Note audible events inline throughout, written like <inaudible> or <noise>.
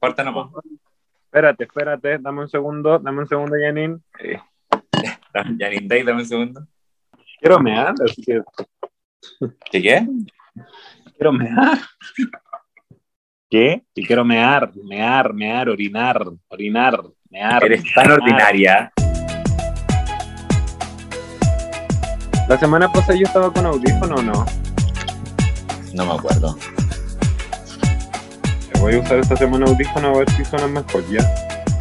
Corta nomás. Espérate, espérate, dame un segundo, dame un segundo, Janine. Eh, <laughs> Janine Day, dame un segundo. quiero mear, así que ¿Qué qué? quiero mear. ¿Qué? Y quiero mear, mear, mear, orinar, orinar, mear. Eres tan mear. ordinaria. La semana pasada yo estaba con audífono o no. No me acuerdo. Voy a usar esta semana audífono a ver si suena mejor ya.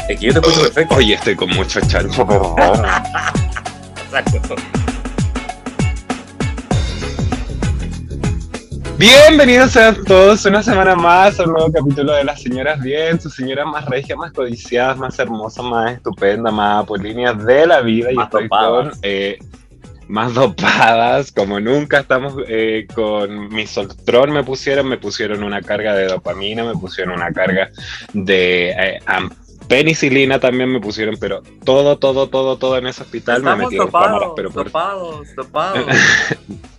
Es que yo te escucho perfecto. Oye, estoy con mucho chancho, perdón. Exacto. Bienvenidos sean todos una semana más a un nuevo capítulo de Las Señoras Bien, sus señoras más regias, más codiciadas, más hermosas, más estupendas, más apolíneas de la vida. Y Más estoy con eh, más dopadas, como nunca. Estamos eh, con mi Soltron, me pusieron, me pusieron una carga de dopamina, me pusieron una carga de eh, penicilina también me pusieron, pero todo, todo, todo, todo en ese hospital me metieron cámaras, dopados, pero por dopados, dopados. <laughs>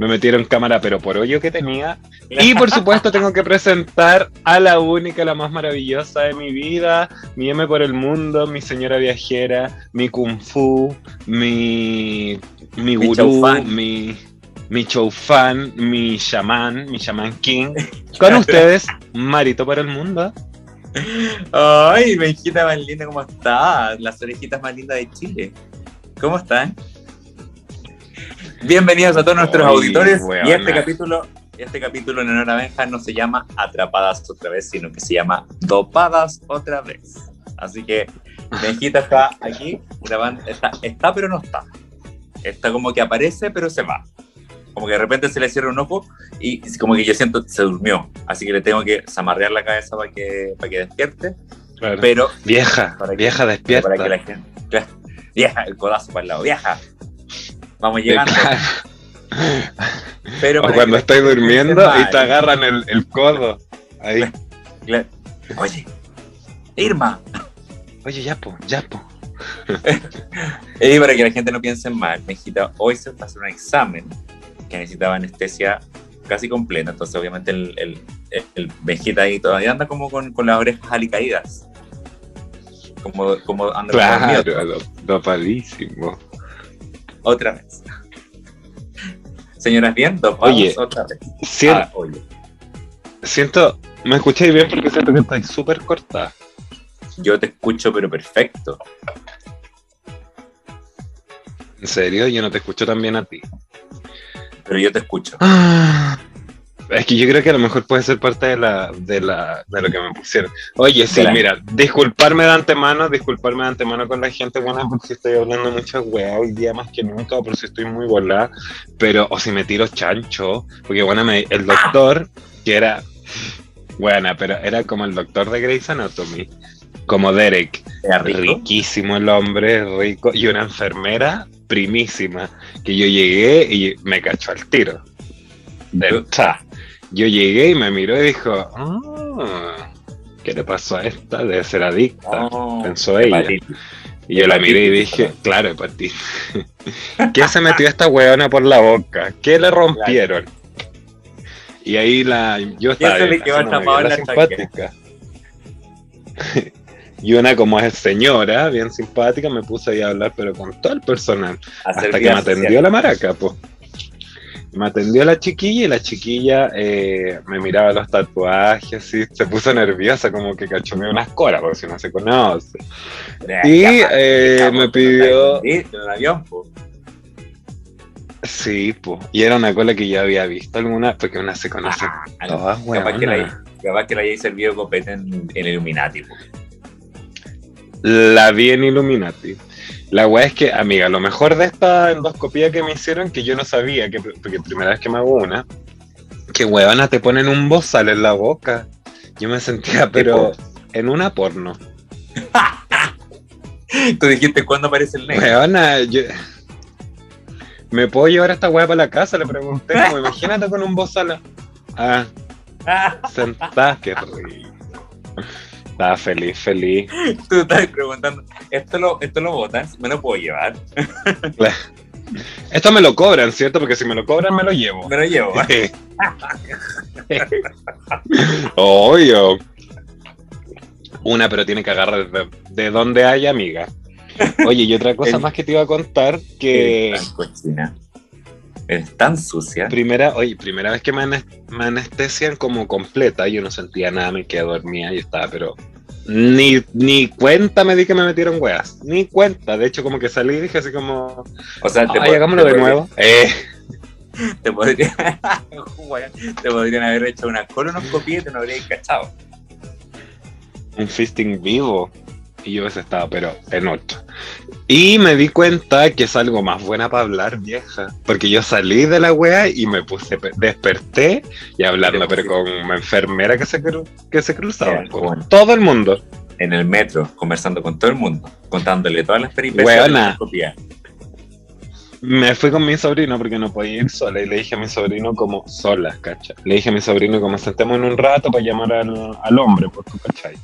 me metieron cámara, pero por hoyo que tenía. Y por supuesto tengo que presentar a la única, la más maravillosa de mi vida, mi M por el mundo, mi señora viajera, mi kung fu, mi, mi Mi gurú, choufan. mi, mi fan, mi chamán, mi chamán king. <laughs> Con ustedes, Marito por el mundo. Ay, mi hijita más linda, ¿cómo estás? Las orejitas más lindas de Chile. ¿Cómo están? Bienvenidos a todos nuestros Ay, auditores. weona. Y este capítulo, este capítulo en honor a Benja no se llama Atrapadas otra vez, sino que se llama Dopadas otra vez. Así que Benjita está aquí grabando, está, está pero no está. Está como que aparece pero se va. Como que de repente se le cierra un ojo y como que yo siento que se durmió. Así que le tengo que zamarrear la cabeza para que, para que despierte. Pero Vieja, Para que- vieja despierta. para que la gente. Claro. Vieja, el codazo para el lado. Vieja. Vamos llegando. Pero O cuando estoy durmiendo y te agarran el, el codo. Ahí. Claro. Oye, Irma. Oye, ya po, ya po. <laughs> Y para que la gente no piense mal, Mejita, hoy se va a hacer un examen que necesitaba anestesia casi completa. Entonces, obviamente, el, el, el, ahí todavía anda como con, con las orejas alicaídas. Como, como anda. Claro, do- dopadísimo. Otra vez. Señoras, bien, dos Oye, otra vez. Sien- Ah, oye. Siento, me escucháis bien porque siento que estáis súper corta. Yo te escucho, pero perfecto. En serio, yo no te escucho tan bien a ti. Pero yo te escucho. Es que yo creo que a lo mejor puede ser parte de la, de la, de lo que me pusieron. Oye, sí, mira, disculparme de antemano, disculparme de antemano con la gente, bueno, porque estoy hablando muchas weas hoy día más que nunca, o por si estoy muy volada, pero, o si me tiro chancho, porque bueno, me- el doctor, que era, buena, pero era como el doctor de Grey's Anatomy, como Derek, riquísimo el hombre, rico, y una enfermera primísima, que yo llegué y me cachó al tiro. Del cha. Yo llegué y me miró y dijo, "Ah, ¿qué le pasó a esta? Debe ser adicta. Oh, pensó ella. hepatitis. Y yo la miré y dije, claro, hepatitis. <laughs> ¿Qué se metió esta weona por la boca? ¿Qué le rompieron? Y ahí la, yo estaba se le bien, quedó en la simpática. <laughs> Y una como es señora, bien simpática, me puse ahí a hablar, pero con todo el personal. Hasta que me atendió social. la maraca, pues. Me atendió la chiquilla y la chiquilla eh, me miraba los tatuajes, así, se puso nerviosa, como que cachomeó unas coras, porque si no se conoce. Y Ya, eh, ya, me pidió, ¿sí? En el avión, sí, pues, y era una cola que yo había visto alguna, porque una se conoce Ah, todas, capaz que, la, capaz que la hayáis servido copete en, en Illuminati. pues. La vi en Illuminati. La weá es que, amiga, lo mejor de esta endoscopía que me hicieron, que yo no sabía, que, porque primera vez que me hago una, que weona te ponen un bozal en la boca. Yo me sentía, pero en una porno. <laughs> Tú dijiste cuándo aparece el negro. Weona, yo... ¿Me puedo llevar esta weá para la casa? Le pregunté, como imagínate con un bozal. Ah, <laughs> sentada, qué rico. Estaba feliz, feliz. Tú estás preguntando, ¿esto lo, ¿esto lo botas? ¿Me lo puedo llevar? <laughs> Esto me lo cobran, ¿cierto? Porque si me lo cobran, me lo llevo. Me lo llevo. <laughs> <laughs> Obvio. Una, pero tiene que agarrar de, de donde hay, amiga. Oye, y otra cosa El- más que te iba a contar, que Eres tan sucia. primera, oye, primera vez que me, me anestesian como completa, yo no sentía nada, me quedé dormida y estaba, pero ni, ni cuenta me di que me metieron weas, ni cuenta, de hecho como que salí y dije así como, O sea, te, ay, hagámoslo te de nuevo. <laughs> Eh, Te, podría- <laughs> Weón, te podrían haber hecho una colonoscopia y te no habrías cachado. un fisting vivo. Y yo ese estaba, pero en otro. Y me di cuenta que es algo más buena para hablar, vieja. Porque yo salí de la wea y me puse, desperté y hablando, pero con una enfermera que se, cru- que se cruzaba. Con bueno. todo el mundo. En el metro, conversando con todo el mundo, contándole todas las peripecias de la. Me fui con mi sobrino porque no podía ir sola y le dije a mi sobrino como sola, ¿cachai? Le dije a mi sobrino como sentemos en un rato para llamar al, al hombre, pues tú, ¿cachai?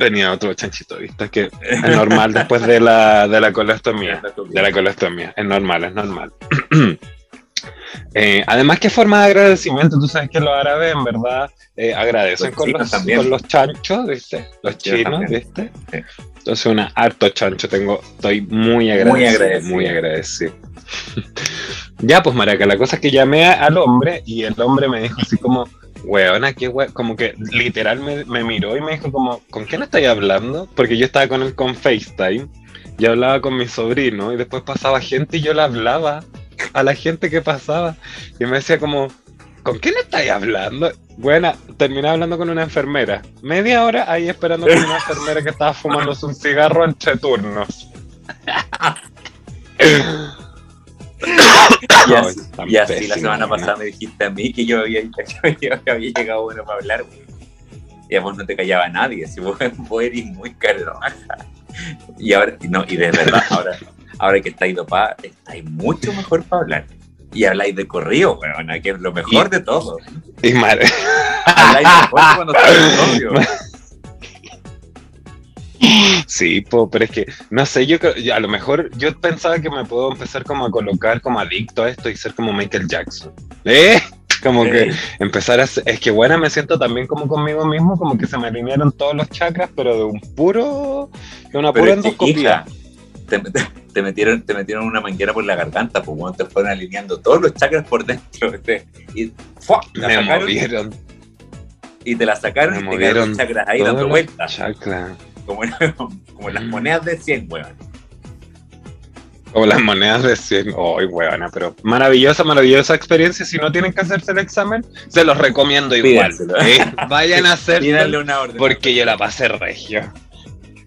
Venía otro chanchito, ¿viste? Que es normal después de la, de la colostomía. <laughs> De la colostomía, es normal, es normal. <clears throat> Eh, además, qué forma de agradecimiento, tú sabes que los árabes en verdad eh, agradecen Los con los, también. con los chanchos, ¿viste? Los chinos. ¿viste? Sí. Entonces, una harto chancho tengo, estoy muy agradecido. agradecido. Muy agradecido. <laughs> ya, pues Maraca, la cosa es que llamé al hombre y el hombre me dijo así como, weona, qué we-", como que literal me, me miró y me dijo como, ¿con quién estáis hablando? Porque yo estaba con él con FaceTime y hablaba con mi sobrino y después pasaba gente y yo le hablaba a la gente que pasaba y me decía como, ¿con quién estáis hablando? Buena, terminé hablando con una enfermera. Media hora ahí esperando con una enfermera que estaba fumándose un cigarro entre turnos. <laughs> <coughs> Y así, tan y así la semana pasada me dijiste a mí que yo había, <laughs> yo había llegado bueno para hablar, güey. Y a vos no te callaba nadie, si vos, <laughs> vos eres muy carroja. Y ahora, no, y de verdad, ahora, ahora que estáis dopada, estáis mucho mejor para hablar. Y habláis de corrido, weón, que es lo mejor de todo. Y madre, Habláis que cuando <laughs> estáis novio. Sí, po, pero es que, no sé, yo creo, yo a lo mejor yo pensaba que me puedo empezar como a colocar como adicto a esto y ser como Michael Jackson. ¿Eh? Como que empezar a ser- es que bueno, me siento también como conmigo mismo, como que se me alinearon todos los chakras, pero de un puro, de una pura hija, te, te- te metieron, te metieron una manguera por la garganta, pues bueno, te fueron alineando todos los chakras por dentro. ¿viste? <laughs> Y, ¡fua! la Me sacaron, movieron y te la sacaron me y te quedaron movieron los chakras ahí dando vueltas. chakras. Como, como las monedas de 100, weón. Como las monedas de 100. ¡Ay, huevona! Pero maravillosa, maravillosa experiencia. Si no tienen que hacerse el examen, se los recomiendo igual. ¿eh? Vayan a hacer <laughs> Pídanle una orden. porque yo la pasé regio.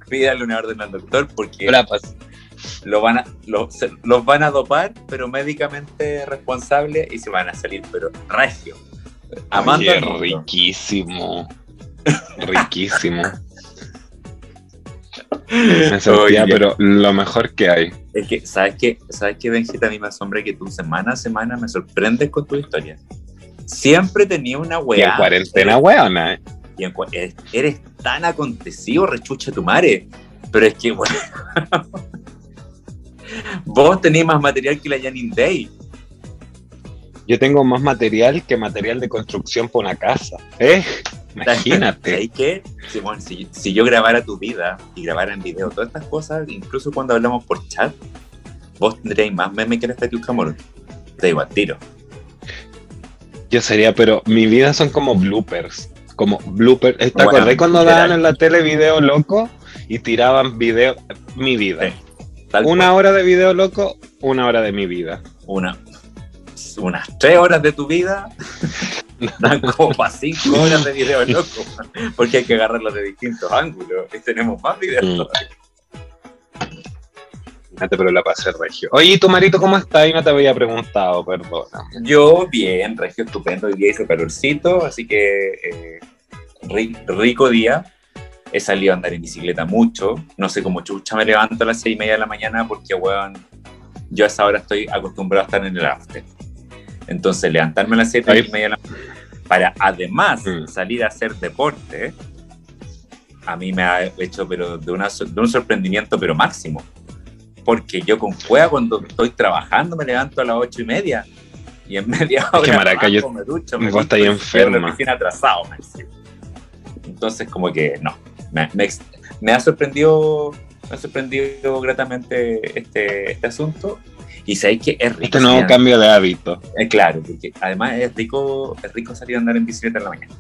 Pídanle una orden al doctor porque la pasé. lo van a, lo- se- los van a dopar, pero médicamente responsable y se van a salir, pero regio. Amando Oye, riquísimo. Riquísimo. Me <laughs> sentía, Oye. pero lo mejor que hay. Es que, ¿sabes qué? ¿Sabes qué, Benjita? A mí me asombra que tú semana a semana me sorprendes con tu historia. Siempre tenía una Y en weá. cuarentena, weona. ¿eh? Y en eres, eres tan acontecido, rechucha tu madre. Pero es que, <laughs> bueno, vos tenés más material que la Janine Day. Yo tengo más material que material de construcción para una casa. ¿Eh? Imagínate. <laughs> ¿Sabes qué? Si, bueno, si, si yo grabara tu vida y grabara en video todas estas cosas, incluso cuando hablamos por chat, vos tendríais más memes que el Estatus Camorón. Te digo al tiro. Yo sería, pero mi vida son como bloopers. Como bloopers. ¿Te Bueno, acordás cuando daban en la tele video loco y tiraban video? Mi vida. Sí. Una cual. hora de video loco, una hora de mi vida. Una, unas tres horas de tu vida <laughs> dan como para cinco horas de video loco. Porque hay que agarrarlo de distintos ángulos. Y tenemos más videos. Mm. Pero la pasé regio. Oye, ¿y tu marito cómo está? Y no te había preguntado, perdona. Yo bien, regio estupendo, hoy día hizo calorcito, así que eh, ri- rico día. He salido a andar en bicicleta mucho, no sé cómo chucha me levanto a las seis y media de la mañana porque, weón, yo a esa hora estoy acostumbrado a estar en el after. Entonces, levantarme a las siete Ahí. y media de la para además Mm. salir a hacer deporte, a mí me ha hecho pero de, una, de un sorprendimiento pero máximo. Porque yo con juega cuando estoy trabajando me levanto a las ocho y media y en media hora que, maraca, bajo, yo- me ducho, vos visto estáis y llego a enferma. piscina atrasado. Entonces, como que no. Me, me me ha sorprendido, me ha sorprendido gratamente este, este asunto. Y sabéis que es rico. Este nuevo salir cambio de hábito. eh, claro, porque además es rico, es rico salir a andar en bicicleta en la mañana.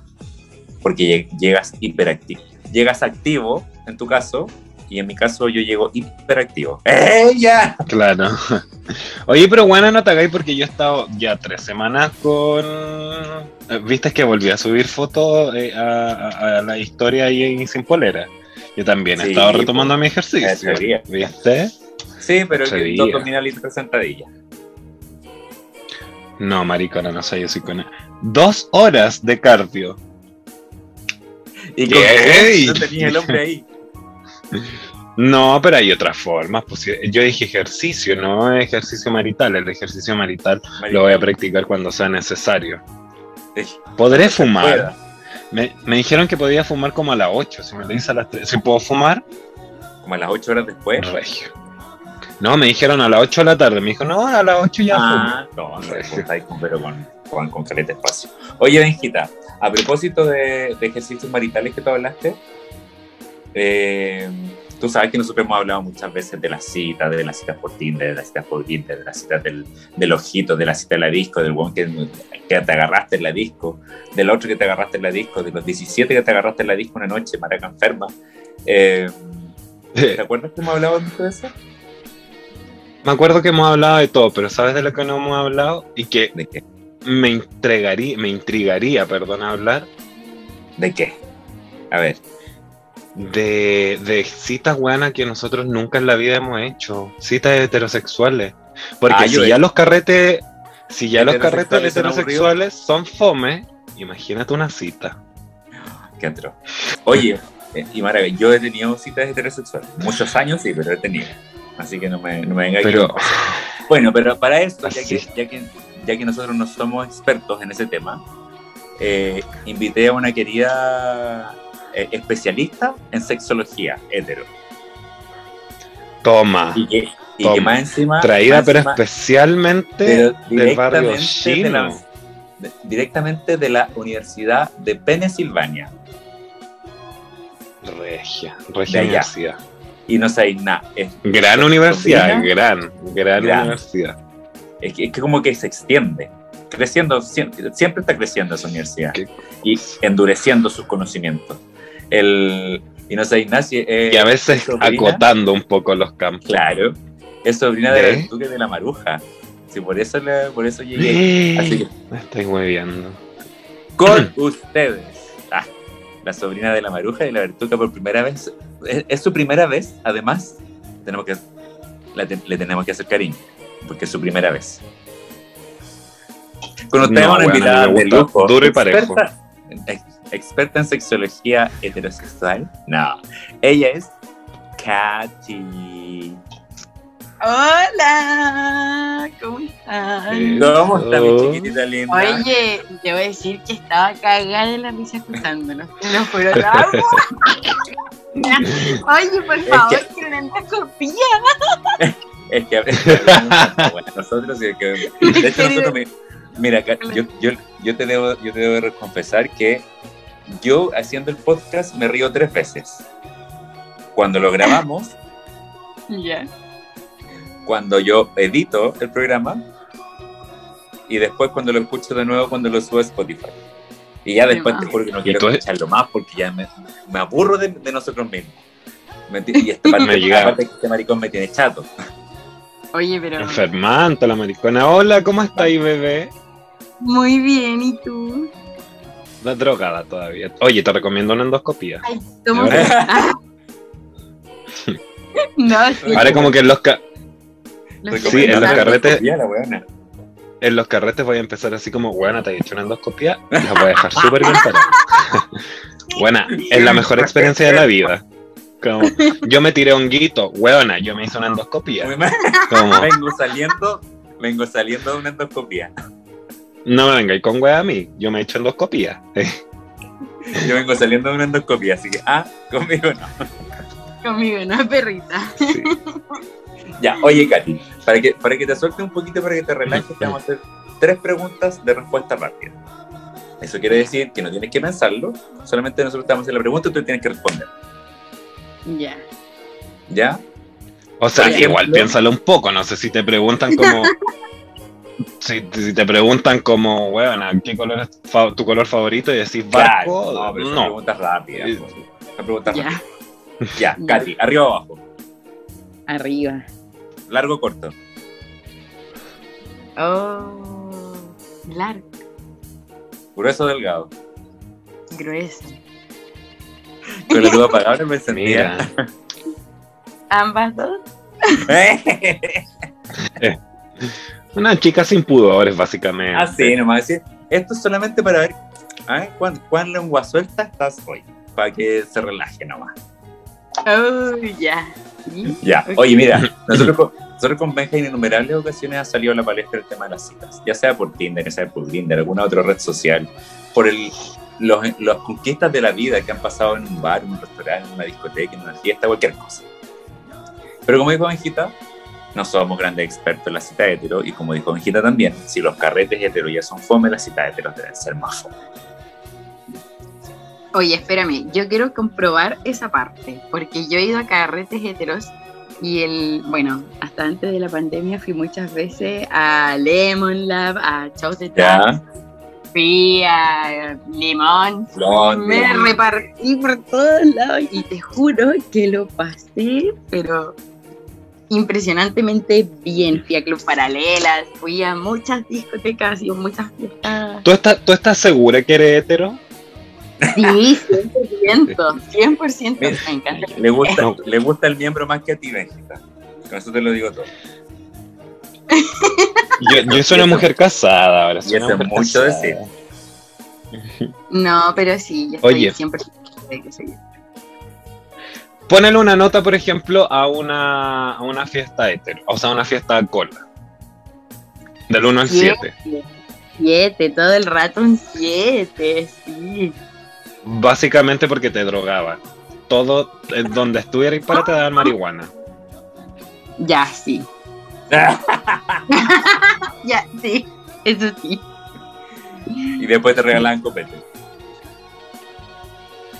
Porque lleg- llegas hiperactivo. Llegas activo, en tu caso, y en mi caso yo llego hiperactivo. <laughs> ¡Ella! Claro. <laughs> Oye, pero bueno, no te hagáis porque yo he estado ya tres semanas con. eh, Viste que volví a subir fotos eh, a, a- a la historia ahí en Sin Polera. Yo también he Sí, estado po. retomando mi ejercicio. Día. ¿Viste? Sí, pero Se que veía. dos abdominales y tres sentadillas. No, maricona, no soy así con Dos horas de cardio. Y ¿Qué? con que no tenía el hombre ahí. <laughs> No, pero hay otras formas. Pues, yo dije ejercicio, no ejercicio marital. El ejercicio marital lo voy a practicar cuando sea necesario. Podré fumar. Me, me dijeron que podía fumar como a las 8. Si me lo dice a las 3. Si puedo fumar, Como a las ocho horas después. regio. No, me dijeron a las 8 de la tarde. Me dijo, no, a las 8 ya Ah, no, no, está ahí con, pero con, con, con caleta espacio. Oye, Benjita, a propósito de, de ejercicios maritales que tú hablaste, eh, tú sabes que nosotros hemos hablado muchas veces de las citas, de las citas por Tinder, de las citas por Tinder, de las citas del, del ojito, de la cita de la disco, del one que, que te agarraste en la disco, del otro que te agarraste en la disco, de los 17 que te agarraste en la disco una noche, maraca enferma. Eh, ¿Te acuerdas que hemos hablado mucho de eso? Me acuerdo que hemos hablado de todo, pero ¿sabes de lo que no hemos hablado? Y que ¿De qué? me intrigaría, me intrigaría, perdón, hablar ¿De qué? A ver. de, de citas buenas que nosotros nunca en la vida hemos hecho. Citas heterosexuales. Porque Ah, si he- ya los carretes, si ya los carretes Heterosexuales son fome, imagínate una cita. Qué atroz. Oye, eh, y Mara, yo he tenido citas heterosexuales. Muchos años sí, pero he tenido. Así que no me, no me venga Pero Bueno, pero para eso, ya que, ya, que, ya que nosotros no somos expertos en ese tema, eh, invité a una querida eh, especialista en sexología hetero. toma, Y que, y que Toma. más encima. traída más pero encima- especialmente del barrio directamente de chino. la, de- directamente de la Universidad de Pennsylvania. Regia, regia universidad. Y no sabéis nada. Gran es universidad, gran, gran, Gran. universidad. es que, es que como que se extiende, creciendo, siempre, siempre está creciendo esa universidad y endureciendo sus conocimientos. El, y no Ignacio, eh, Y a veces sobrina, acotando un poco los campos. claro, es sobrina ¿De? del Duque de la Maruja. Sí, por eso, le- por eso llegué. Así que Me estoy hueviando. con <clears throat> ustedes, ah, la sobrina de la Maruja y la Bertuca por primera vez. Es, es su primera vez, además, tenemos que, te- le tenemos que hacer cariño, porque es su primera vez. Con ustedes No, una bueno, invitada de lujo. duro y parejo. Experta, ex- experta en sexología heterosexual. No, ella es Katy. Hola, ¿cómo están? Eh, ¿Cómo está mi Oh. chiquitita linda? Oye, te voy a decir que estaba cagada de la risa escuchándolo. Te lo juro. amo. <laughs> <laughs> Oye, por Es favor, que- que una endoscopía. <laughs> Es que es bueno, nosotros sí que de <laughs> hecho nosotros mi- mira yo, yo, yo te debo yo te debo confesar que yo haciendo el podcast me río tres veces. Cuando lo grabamos, Ya. cuando yo edito el programa y después cuando lo escucho de nuevo cuando lo subo a Spotify. Y ya después te juro que no quiero escucharlo más porque ya me, me aburro de, de nosotros mismos. Y <laughs> esta parte, Me llega. aparte que este maricón me tiene chato. Oye, pero Enfermante la maricona. Hola, ¿cómo está ahí, bebé? muy bien, ¿y tú? La drogada todavía. Oye, te recomiendo una endoscopía. Ay, ¿cómo Ahora- <laughs> No, sí. Ahora como que en los, ca- lo Sí, en los carretes- la. En los carretes voy a empezar así como, buena, te he hecho una endoscopía. La voy a dejar súper bien parada. Buena, <laughs> es la mejor experiencia de la vida. Como, yo me tiré honguito, weona, yo me hice una endoscopía. Como, <laughs> vengo saliendo, vengo saliendo de una endoscopía. no me vengáis con wea a mí, yo me he hecho endoscopía. Yo vengo saliendo de una endoscopía, así que, ah, conmigo no. Conmigo, no, perrita. Sí. Ya, oye, Katy, para que, para que te suelte un poquito, para que te relajes, te vamos a hacer tres preguntas de respuesta rápida. Eso quiere decir que no tienes que pensarlo, solamente nosotros te vamos a hacer la pregunta y tú tienes que responder. Ya. ¿Ya? O sea, igual piénsalo un poco, no sé si te preguntan como. <laughs> si, si te preguntan como, weón, ¿qué color es fa- tu color favorito? Y decís barco, Claro, no, pero no. preguntas rápidas. Eh, pues. Preguntas Ya. rápidas. <laughs> Ya. Katy, arriba o abajo. Arriba. Largo o corto. Oh. Largo. Grueso o delgado. Grueso. Con la luz <laughs> apagada me sentía. <laughs> Ambas dos. una chica sin pudores, básicamente. Así nomás decir. Esto es solamente para ver ¿ah? ¿cuán, cuán lengua suelta estás hoy. Para que se relaje nomás. Oh, ya. Sí. Ya, oye, mira, nosotros con, nosotros con Benja en innumerables ocasiones ha salido a la palestra el tema de las citas, ya sea por Tinder, ya sea por Tinder, alguna otra red social, por el, los, las conquistas de la vida que han pasado en un bar, en un restaurante, en una discoteca, en una fiesta, cualquier cosa. Pero como dijo Benjita, no somos grandes expertos en la cita hetero, y como dijo Benjita también, si los carretes hetero ya son fome, las citas heteros deben ser más fome. Oye, espérame, yo quiero comprobar esa parte, porque yo he ido a carretes heteros y el, bueno, hasta antes de la pandemia fui muchas veces a Lemon Lab, a Show de fui a Limón, me repartí por todos lados y te juro que lo pasé, pero impresionantemente bien. Fui a Club Paralelas, fui a muchas discotecas y muchas fiestas. ¿Tú, estás, ¿Tú estás segura que eres hetero? Sí, <laughs> 100%, 100%. Mira, Me encanta. Le gusta, No. le gusta el miembro más que a ti, Benjita. Con eso te lo digo todo. <laughs> Yo, yo soy una mujer casada ahora. Soy Y una eso es mucho casada. decir. No, pero sí, yo estoy Oye. 100% de que soy yo. Ponele una nota, por ejemplo, a una, a una fiesta hetero. O sea, una fiesta de cola. Del 1 al 7. Siete, todo el rato un siete, sí. Básicamente porque te drogaban. Todo eh, donde estuvieras para te daban marihuana. Ya, sí. <laughs> Ya, sí. Eso sí. y después te regalaban copete.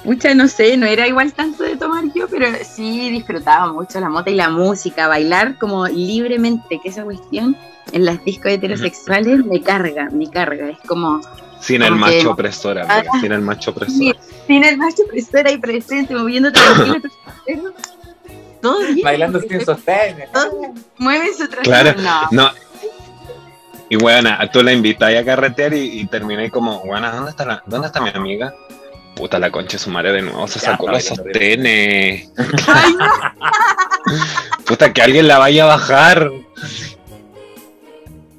Mucha, no sé, no era igual tanto de tomar yo, pero sí disfrutaba mucho la mota y la música, bailar como libremente, que esa cuestión en las discos heterosexuales me carga, me carga. Es como, Sin el macho opresor, amiga, Ah. Sin el macho opresor. sin el macho presora y presente, moviendo <laughs> tranquilo, todo bien. Bailando sin sostén. mueve su trasero. Claro. No, No. Y bueno, tú la invitáis a carretear y, y terminé como, bueno, ¿dónde está, la, ¿dónde está mi amiga? Puta, la concha de su madre de nuevo, se Ya, sacó los sostenes. Ay, no. <laughs> Puta, que alguien la vaya a bajar.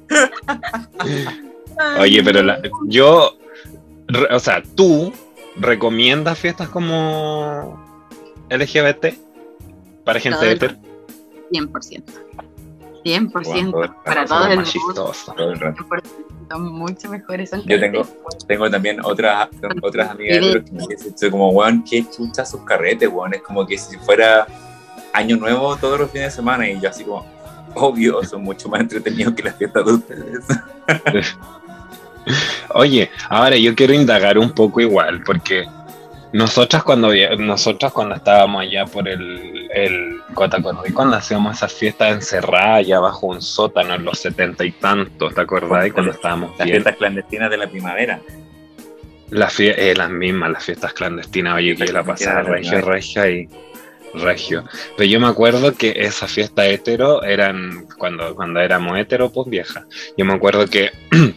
<laughs> Oye, pero la- yo, re- o sea, tú recomiendas fiestas como LGBT para gente hetero. 100%. 100% Bueno, para todo el mundo. chistoso. Todo el rato. 100%, Son mucho mejores. Yo tengo-. Tengo también otras, otras amigas heteros que me dicen soy como, weón, qué chucha sus carretes, weón. Es como que si fuera año nuevo todos los fines de semana y yo así como, obvio, son mucho más entretenidos que las fiestas de ustedes. <laughs> Oye, ahora yo quiero indagar un poco igual, porque nosotras cuando nosotras cuando estábamos allá por el, el ¿te acordás? Cuando hacíamos esas fiestas encerradas allá bajo un sótano en los setenta y tantos, ¿te acordás? Cuando estábamos Las bien. fiestas clandestinas de la primavera. Las, fie- eh, las mismas, las fiestas clandestinas, oye, que la pasaba regio, regio y regio. Pero yo me acuerdo que esa fiesta hetero eran, cuando, cuando éramos hetero, pues vieja. Yo me acuerdo que, <clears throat>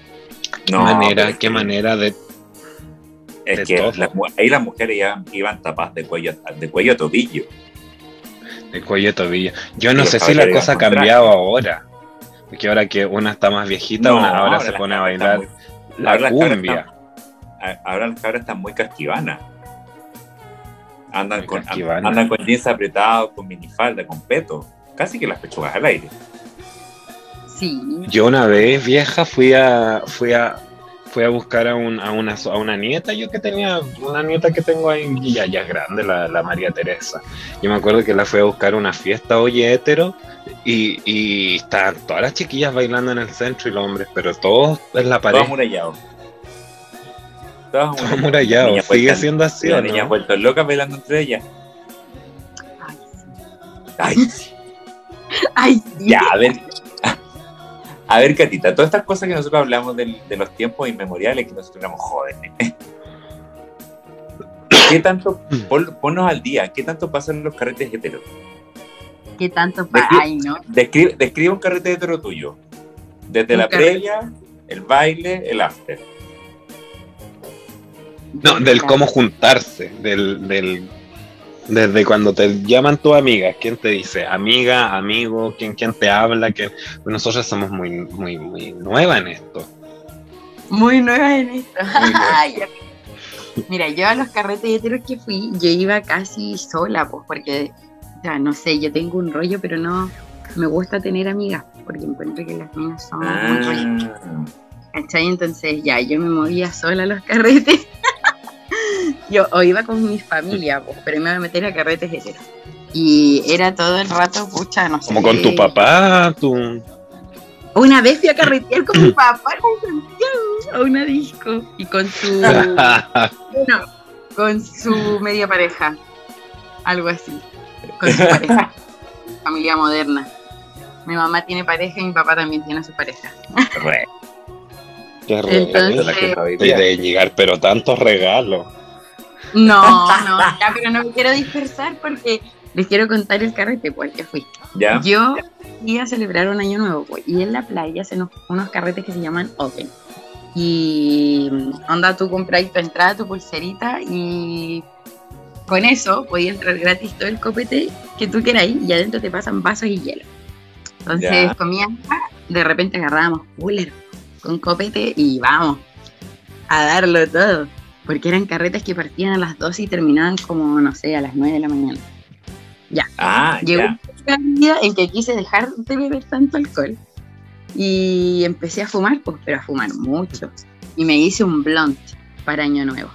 No, manera, pero es qué que- manera de Es de que ahí las mujeres iban, iban tapadas de cuello, de cuello a tobillo. De cuello de tobillo. Yo no sé si la cosa ha cambiado ahora. Porque ahora que una está más viejita, una ahora, se pone a bailar muy- la ahora cumbia. están- a- ahora las cabras están muy casquivanas. Andan Muy con, casquivanas. andan con jeans apretados, con minifalda, con peto. Casi que las pechugas al aire. Sí. Yo una vez vieja fui a fui a fui a buscar a, un- a una a una nieta yo que tenía una nieta que tengo ahí ya ya es grande la, la María Teresa. Yo me acuerdo que la fui a buscar a una fiesta oye hétero y, y estaban todas las chiquillas bailando en el centro y los hombres, pero todos en la pared. Todo amurallado. Todas Todo amurallado. niñas Sigue siendo así, las ¿o niñas no? vueltas locas bailando entre ellas. Ay, Ay, sí. Ay, sí. ya, a ver. A ver, Catita, todas estas cosas que nosotros hablamos del- de los tiempos inmemoriales, que nosotros éramos jóvenes. ¿Qué tanto, pon- ponnos al día, qué tanto pasan los carretes heteros? ¿Qué tanto pa- ¿De qué? Ay, no. Describe, describe un carrete hetero tuyo. Desde Un la carrete. previa, el baile, el after. No, del cómo juntarse, del, del desde cuando te llaman tus amigas, ¿quién te dice? Amiga, amigo, ¿quién, quién te habla? ¿Quién? Pues nosotros somos muy, muy, muy nuevas en esto. Muy nueva en esto. Muy nueva. <laughs> Mira, yo a los carretes heteros que fui, yo iba casi sola, pues, porque, o sea, no sé, yo tengo un rollo, pero no me gusta tener amigas, porque encuentro que las mías son muy rollo. Ah, ¿Cachai? Entonces ya, yo me movía sola a los carretes. <laughs> yo o iba con mi familia, pues, pero me iba a meter a carretes heteros. Y era todo el rato, pucha, no sé. Como con tu papá, tu... Una vez fui a carretear con mi <clears throat> papá en Santiago, a una disco. Y con su. <laughs> bueno, con su media pareja. Algo así. Con su pareja. <laughs> Familia moderna. Mi mamá tiene pareja y mi papá también tiene su pareja. re, Qué Entonces- de llegar, pero tantos regalos. No, <laughs> no, ya, pero no me quiero dispersar porque les quiero contar el carrete por el que fui. ¿Ya? Yo fui a celebrar un año nuevo, pues, y en la playa hacen unos, unos carretes que se llaman Open. Y mm, onda, tú compras tu entrada, tu pulserita, y con eso podías entrar gratis todo el copete que tú queráis, y adentro te pasan vasos y hielo. Entonces Ya. comías, de repente agarrábamos cooler con copete y vamos a darlo todo. Porque eran carretes que partían a las 12 y terminaban como, no sé, a las 9 de la mañana. Ah, Llegó ya. un día en que quise dejar de beber tanto alcohol y empecé a fumar, pues, pero a fumar mucho. Y me hice un blunt para Año Nuevo.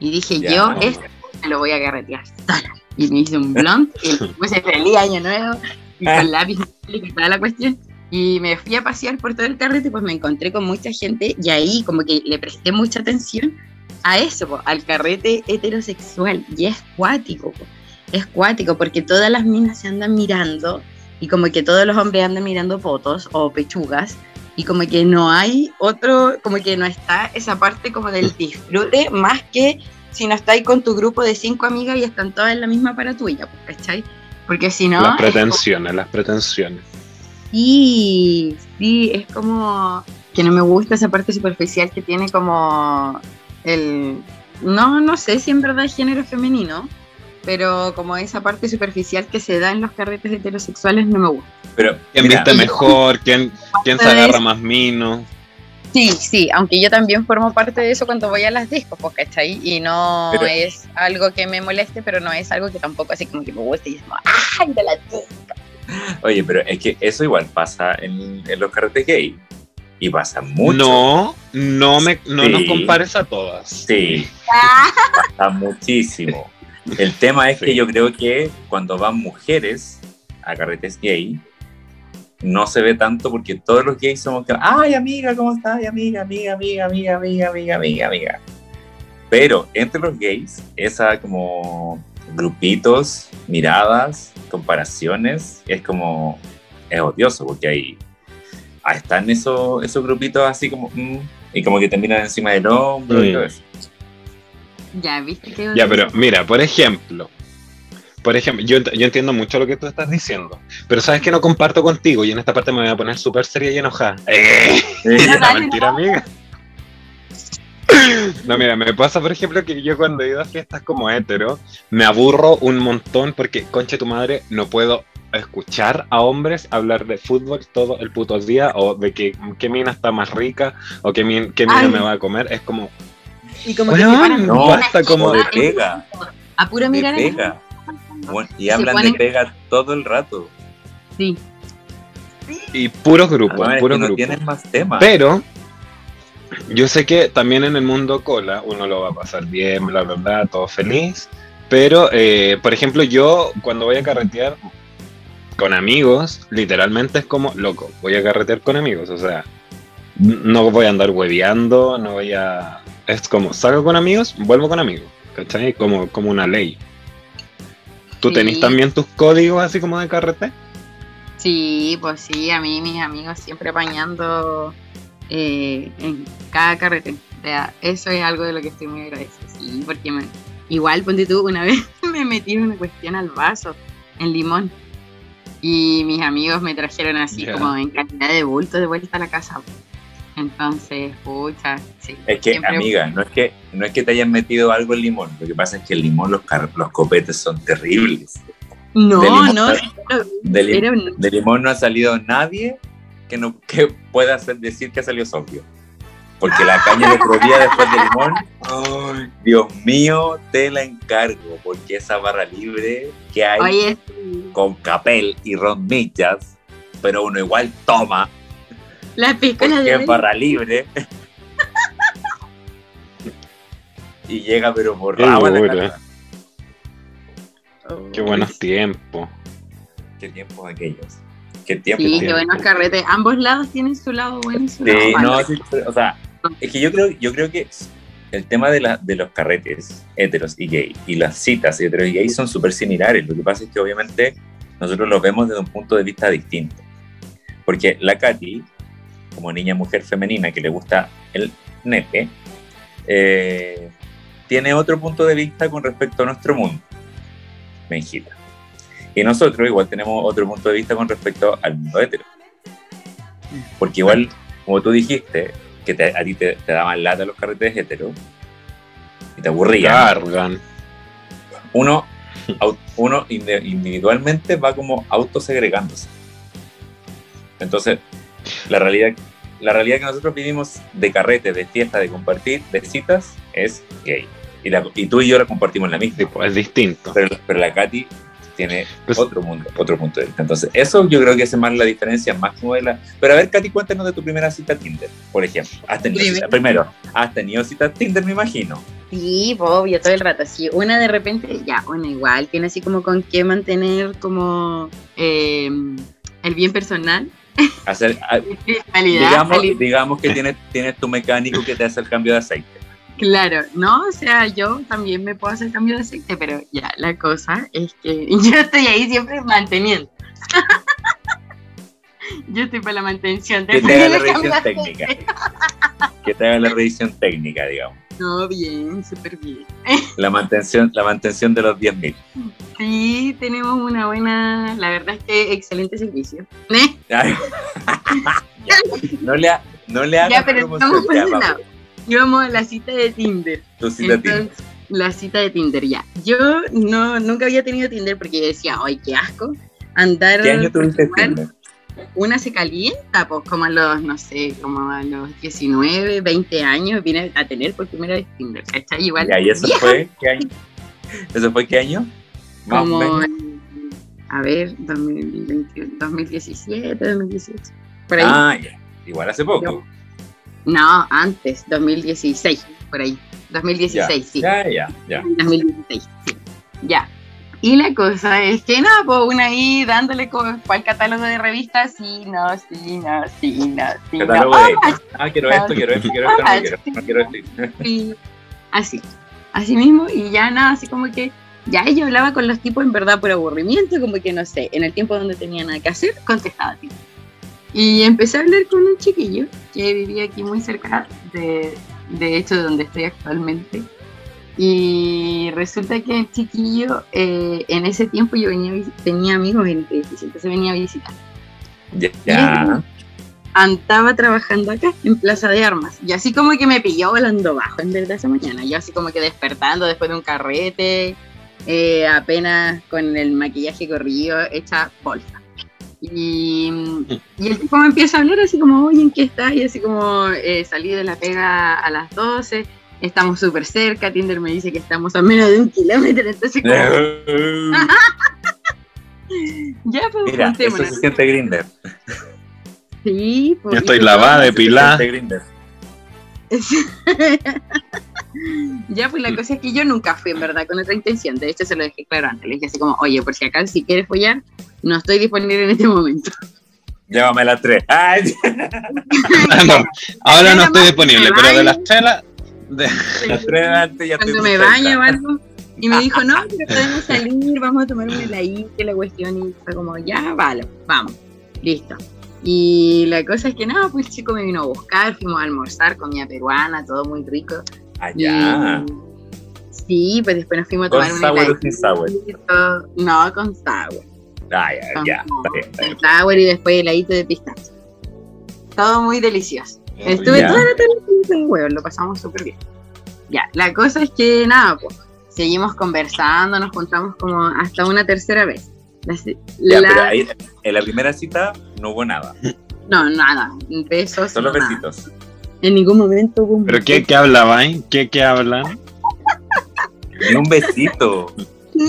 Y dije, Ya. yo esto me lo voy a carretear sola. Y me hice un blunt y puse feliz Año Nuevo y con lápiz y toda la cuestión. Y me fui a pasear por todo el carrete, pues me encontré con mucha gente y ahí como que le presté mucha atención a eso, po, al carrete heterosexual. Y es cuático, po. es cuático porque todas las minas se andan mirando y como que todos los hombres andan mirando fotos o pechugas y como que no hay otro, como que no está esa parte como del <laughs> disfrute más que si no estáis con tu grupo de cinco amigas y están todas en la misma para tuya, ¿cachai? Porque si no... las es pretensiones, las pretensiones. Sí, sí, es como que no me gusta esa parte superficial que tiene como el... No, no sé si en verdad es género femenino, pero como esa parte superficial que se da en los carretes heterosexuales no me gusta. Pero, ¿Quién mira, viste mejor? ¿Quién, quién se agarra más mino? Sí, sí, aunque yo también formo parte de eso cuando voy a las discos, pues, ¿cachai? Y no Pero- es algo que me moleste, pero no es algo que tampoco así como que me guste y es como, ¡ay, de la disco! Oye, pero es que eso igual pasa en, en los carretes gay. Y pasa mucho. No, no me, no Sí. nos compares a todas. Sí, pasa muchísimo. El tema es Sí. que yo creo que cuando van mujeres a carretes gay, no se ve tanto porque todos los gays somos que, ay amiga, ¿cómo estás? Ay, amiga, amiga, amiga, amiga, amiga, amiga, amiga, amiga. Pero entre los gays, esa como grupitos, miradas, comparaciones, es como, es odioso porque ahí, ahí están esos, esos grupitos así como, mm, y como que te miran encima del hombro y todo eso. Ya, ¿viste que Ya, pero mira, por ejemplo, por ejemplo, yo, yo entiendo mucho lo que tú estás diciendo, pero sabes que no comparto contigo y en esta parte me voy a poner súper seria y enojada. <laughs> <laughs> ¡Eh! Mentira, amiga. No, mira, me pasa, por ejemplo, que yo cuando he ido a fiestas como hetero, me aburro un montón porque, conche tu madre, no puedo escuchar a hombres hablar de fútbol todo el puto día o de que qué mina está más rica o qué, min- qué mina Ay. me va a comer. Es como, Y como Weón, que se paran no, basta como de pega. A puro mirar pega. Bueno, y hablan ponen- de pega todo el rato. Sí. y puros grupos, puros no grupos. más temas. Pero yo sé que también en el mundo cola uno lo va a pasar bien, bla, bla, bla, todo feliz. Pero, eh, por ejemplo, yo cuando voy a carretear con amigos, literalmente es como, loco, voy a carretear con amigos. O sea, no voy a andar hueveando, no voy a... es como, salgo con amigos, vuelvo con amigos, ¿cachai? Como, como una ley. ¿Tú Sí. tenés también tus códigos así como de carrete? Sí, pues sí, a mí mis amigos siempre apañando eh, en cada carrete. O sea, eso es algo de lo que estoy muy agradecida. Sí, porque me, igual, ponte tú, una <laughs> vez me metí una cuestión al vaso en limón. Y mis amigos me trajeron así Ya. como en cantidad de bulto de vuelta a la casa. Entonces, pucha, sí. Es que, siempre- amiga, no es que, no es que te hayan metido algo en limón. Lo que pasa es que el limón, los, car- los copetes son terribles. de No, limón. no, De, lim- era un- de limón no ha salido nadie que, no, que pueda hacer- decir que ha salido sobrio. Porque la caña de otro día después de limón, ay, Dios mío, te la encargo. Porque esa barra libre que hay Oye, con capel y rondillas, pero uno igual toma, la piscola porque es barra libre. y llega pero borrado a la. Qué buenos tiempos. Qué tiempos aquellos. Qué tiempos. Sí, qué buenos carretes. Ambos lados tienen su lado bueno y su lado malo. no, sí, o sea, es que yo creo, yo creo que el tema de, la, de los carretes heteros y gay y las citas heteros y gay son súper similares. Lo que pasa es que obviamente nosotros los vemos desde un punto de vista distinto. Porque la Katy, como niña mujer femenina que le gusta el nepe, eh, tiene otro punto de vista con respecto a nuestro mundo, Benjita. Y nosotros igual tenemos otro punto de vista con respecto al mundo hetero. Porque igual, como tú dijiste, que te- a ti te, te daban lata los carretes heteros y te aburrían. Cargan. Uno, uno individualmente va como autosegregándose. Entonces, la realidad, la realidad que nosotros vivimos de carrete, de fiesta, de compartir, de citas, es gay. Y, la- y tú y yo la compartimos la misma. Sí, pues, es distinto. Pero, pero la Katy tiene Pues- otro mundo, otro punto de vista. Entonces, eso yo creo que es más la diferencia máximo de la. Pero a ver, Katy, cuéntanos de tu primera cita Tinder, por ejemplo. ¿Has tenido cita- primero, has tenido cita Tinder, me imagino. Sí, obvio, todo el rato. Sí, una de repente, ya, una igual, tiene así como con qué mantener como eh, el bien personal. Hacer, <laughs> a- Espiritualidad, digamos, digamos que tienes, tienes tu mecánico que te hace el cambio de aceite. Claro, no, o sea, yo también me puedo hacer cambio de aceite, pero ya, la cosa es que <laughs> yo estoy ahí siempre manteniendo. <laughs> yo estoy para la mantención Que del te haga la <laughs> de revisión técnica. Que te haga la revisión técnica, digamos. No, bien, súper bien. La mantención, la mantención de los 10.000. Sí, tenemos una buena, la verdad es que excelente servicio. ¿Eh? Ya. No le, ha- no le hagas Ya, pero promoción, estamos ya. Íbamos a la cita de Tinder. Tu cita Tinder. Entonces, la cita de Tinder, ya. Yo no, nunca había tenido Tinder porque yo decía, ay, qué asco. Andar. ¿Qué año tuviste Tinder? Una se calienta, pues como a los, no sé, como a los 19, 20 años, vine a tener por primera vez Tinder, ¿cachai? Igual. Ya, ¿y eso vieja, fue qué año? ¿Eso fue qué año? Como, a ver, 2020, 2017, 2018. Por ahí. Ah, ya. Igual hace poco. No, antes, 2016, por ahí. 2016, sí. Ya, ya, ya. 2016, sí. Ya. Y la cosa es que nada, pues una ahí dándole con cuál catálogo de revistas, sí, no, sí, no, sí, no, sí, no. Catálogo Oh, de. Ah, quiero esto, quiero esto, quiero esto, no quiero, no quiero esto. sí. Así, así mismo, y ya nada, así como que ya ella hablaba con los tipos en verdad por aburrimiento, como que no sé, en el tiempo donde tenía nada que hacer, contestaba tipo. Y empecé a hablar con un chiquillo que vivía aquí muy cerca, de, de hecho, de donde estoy actualmente. Y resulta que el chiquillo, eh, en ese tiempo yo venía, tenía amigos en el edificio, entonces venía a visitar. Ya, ya. Andaba trabajando acá, en Plaza de Armas. Y así como que me pilló volando bajo, en verdad, esa mañana. Yo así como que despertando después de un carrete, eh, apenas con el maquillaje corrido, hecha bolsa. Y, y el tipo me empieza a hablar así como, oye, ¿en qué estás? Y así como, eh, salí de la pega a las 12, estamos súper cerca, Tinder me dice que estamos a menos de un kilómetro, entonces como, <laughs> ya pues Mira, eso se siente Grinder. Sí, pues, Yo estoy lavada, Se depilada. <laughs> ya, pues la cosa es que yo nunca fui en verdad con otra intención. De hecho, se lo dejé claro antes. Le dije así como, oye, por si acaso, si quieres follar, no estoy disponible en este momento. Llévame a las tres. Ay, <laughs> no, ahora no estoy disponible, pero de las chelas, De- Las tres antes ya cuando me baño o algo. Y me dijo, no, pero podemos salir, vamos a tomar un heladito, que la cuestión. Y fue como, ya, vale, vamos, listo. Y la cosa es que nada, pues el chico me vino a buscar, fuimos a almorzar, comida peruana, todo muy rico. Allá. Sí, pues después nos fuimos a ¿Con tomar un sour o sin sour? No, con sour. Ah, ya, ya. Está bien, está bien. Con sour y después heladito de pistacho. Todo muy delicioso. Estuve Ya. toda la tarde con huevos, lo pasamos súper bien. Ya, la cosa es que nada, pues, seguimos conversando, nos juntamos como hasta una tercera vez. La se- Ya, la- pero ahí, en la primera cita no hubo nada. No, nada, besos. Solo no, nada. En ningún momento hubo un ¿Pero qué, qué hablaban? ¿Qué, qué hablan? Ni un besito. No.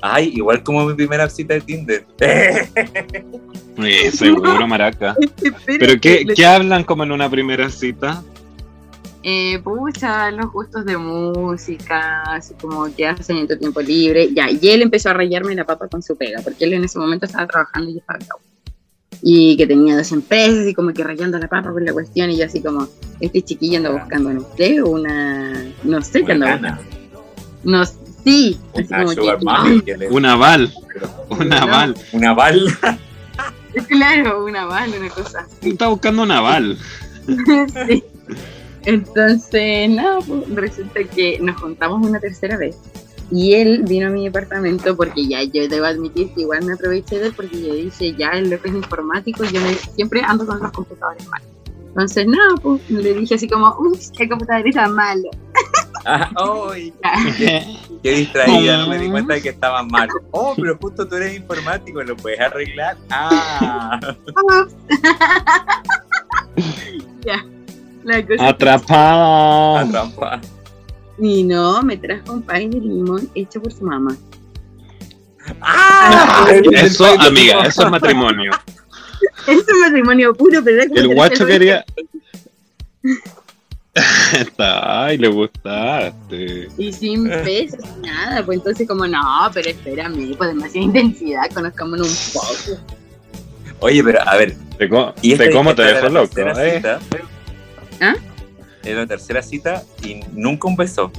Ay, igual como mi primera cita de Tinder. Sí, seguro, maraca. ¿Pero qué, qué hablan como en una primera cita? Eh, pucha, los gustos de música, así como qué hacen en tu tiempo libre. Ya, y él empezó a rayarme la papa con su pega, porque él en ese momento estaba trabajando y yo estaba. Y que tenía dos empresas y como que rayando la papa por la cuestión. Y yo así como, este chiquillo anda buscando un empleo, una... No sé qué Una anda gana. buscando. No, sí, así Una como sugar que... Un aval, un aval. Una bal. <laughs> Claro, una bala, una cosa así. Está buscando un aval. <laughs> Sí. Entonces, no, pues, resulta que nos juntamos una tercera vez. Y él vino a mi departamento porque ya yo debo admitir que igual me aproveché de él porque yo dije, ya el loco es informático y yo me- siempre ando con los computadores malos. Entonces, no, pues le dije así como, uy, el computador está malo. Ah, <laughs> ¡Ay! <laughs> Qué distraída, no me di cuenta de que estaba mal. Oh, pero justo tú eres informático, ¿lo puedes arreglar? Ah, <laughs> ya. La cosa Atrapada. atrapa. Y no, me trajo un pay de limón hecho por su mamá. ¡Ah! Eso, amiga, eso es matrimonio. <laughs> Es un matrimonio puro, pero como El guacho quería. <laughs> Ay, le gustaste. Y sin besos, sin nada, pues entonces como, no, pero espérame, pues demasiada intensidad, conozcámonos un poco. Oye, pero a ver, Te, co- ¿y esta- te como te era la loco, eh. ¿Ah? Era la tercera cita y nunca un beso,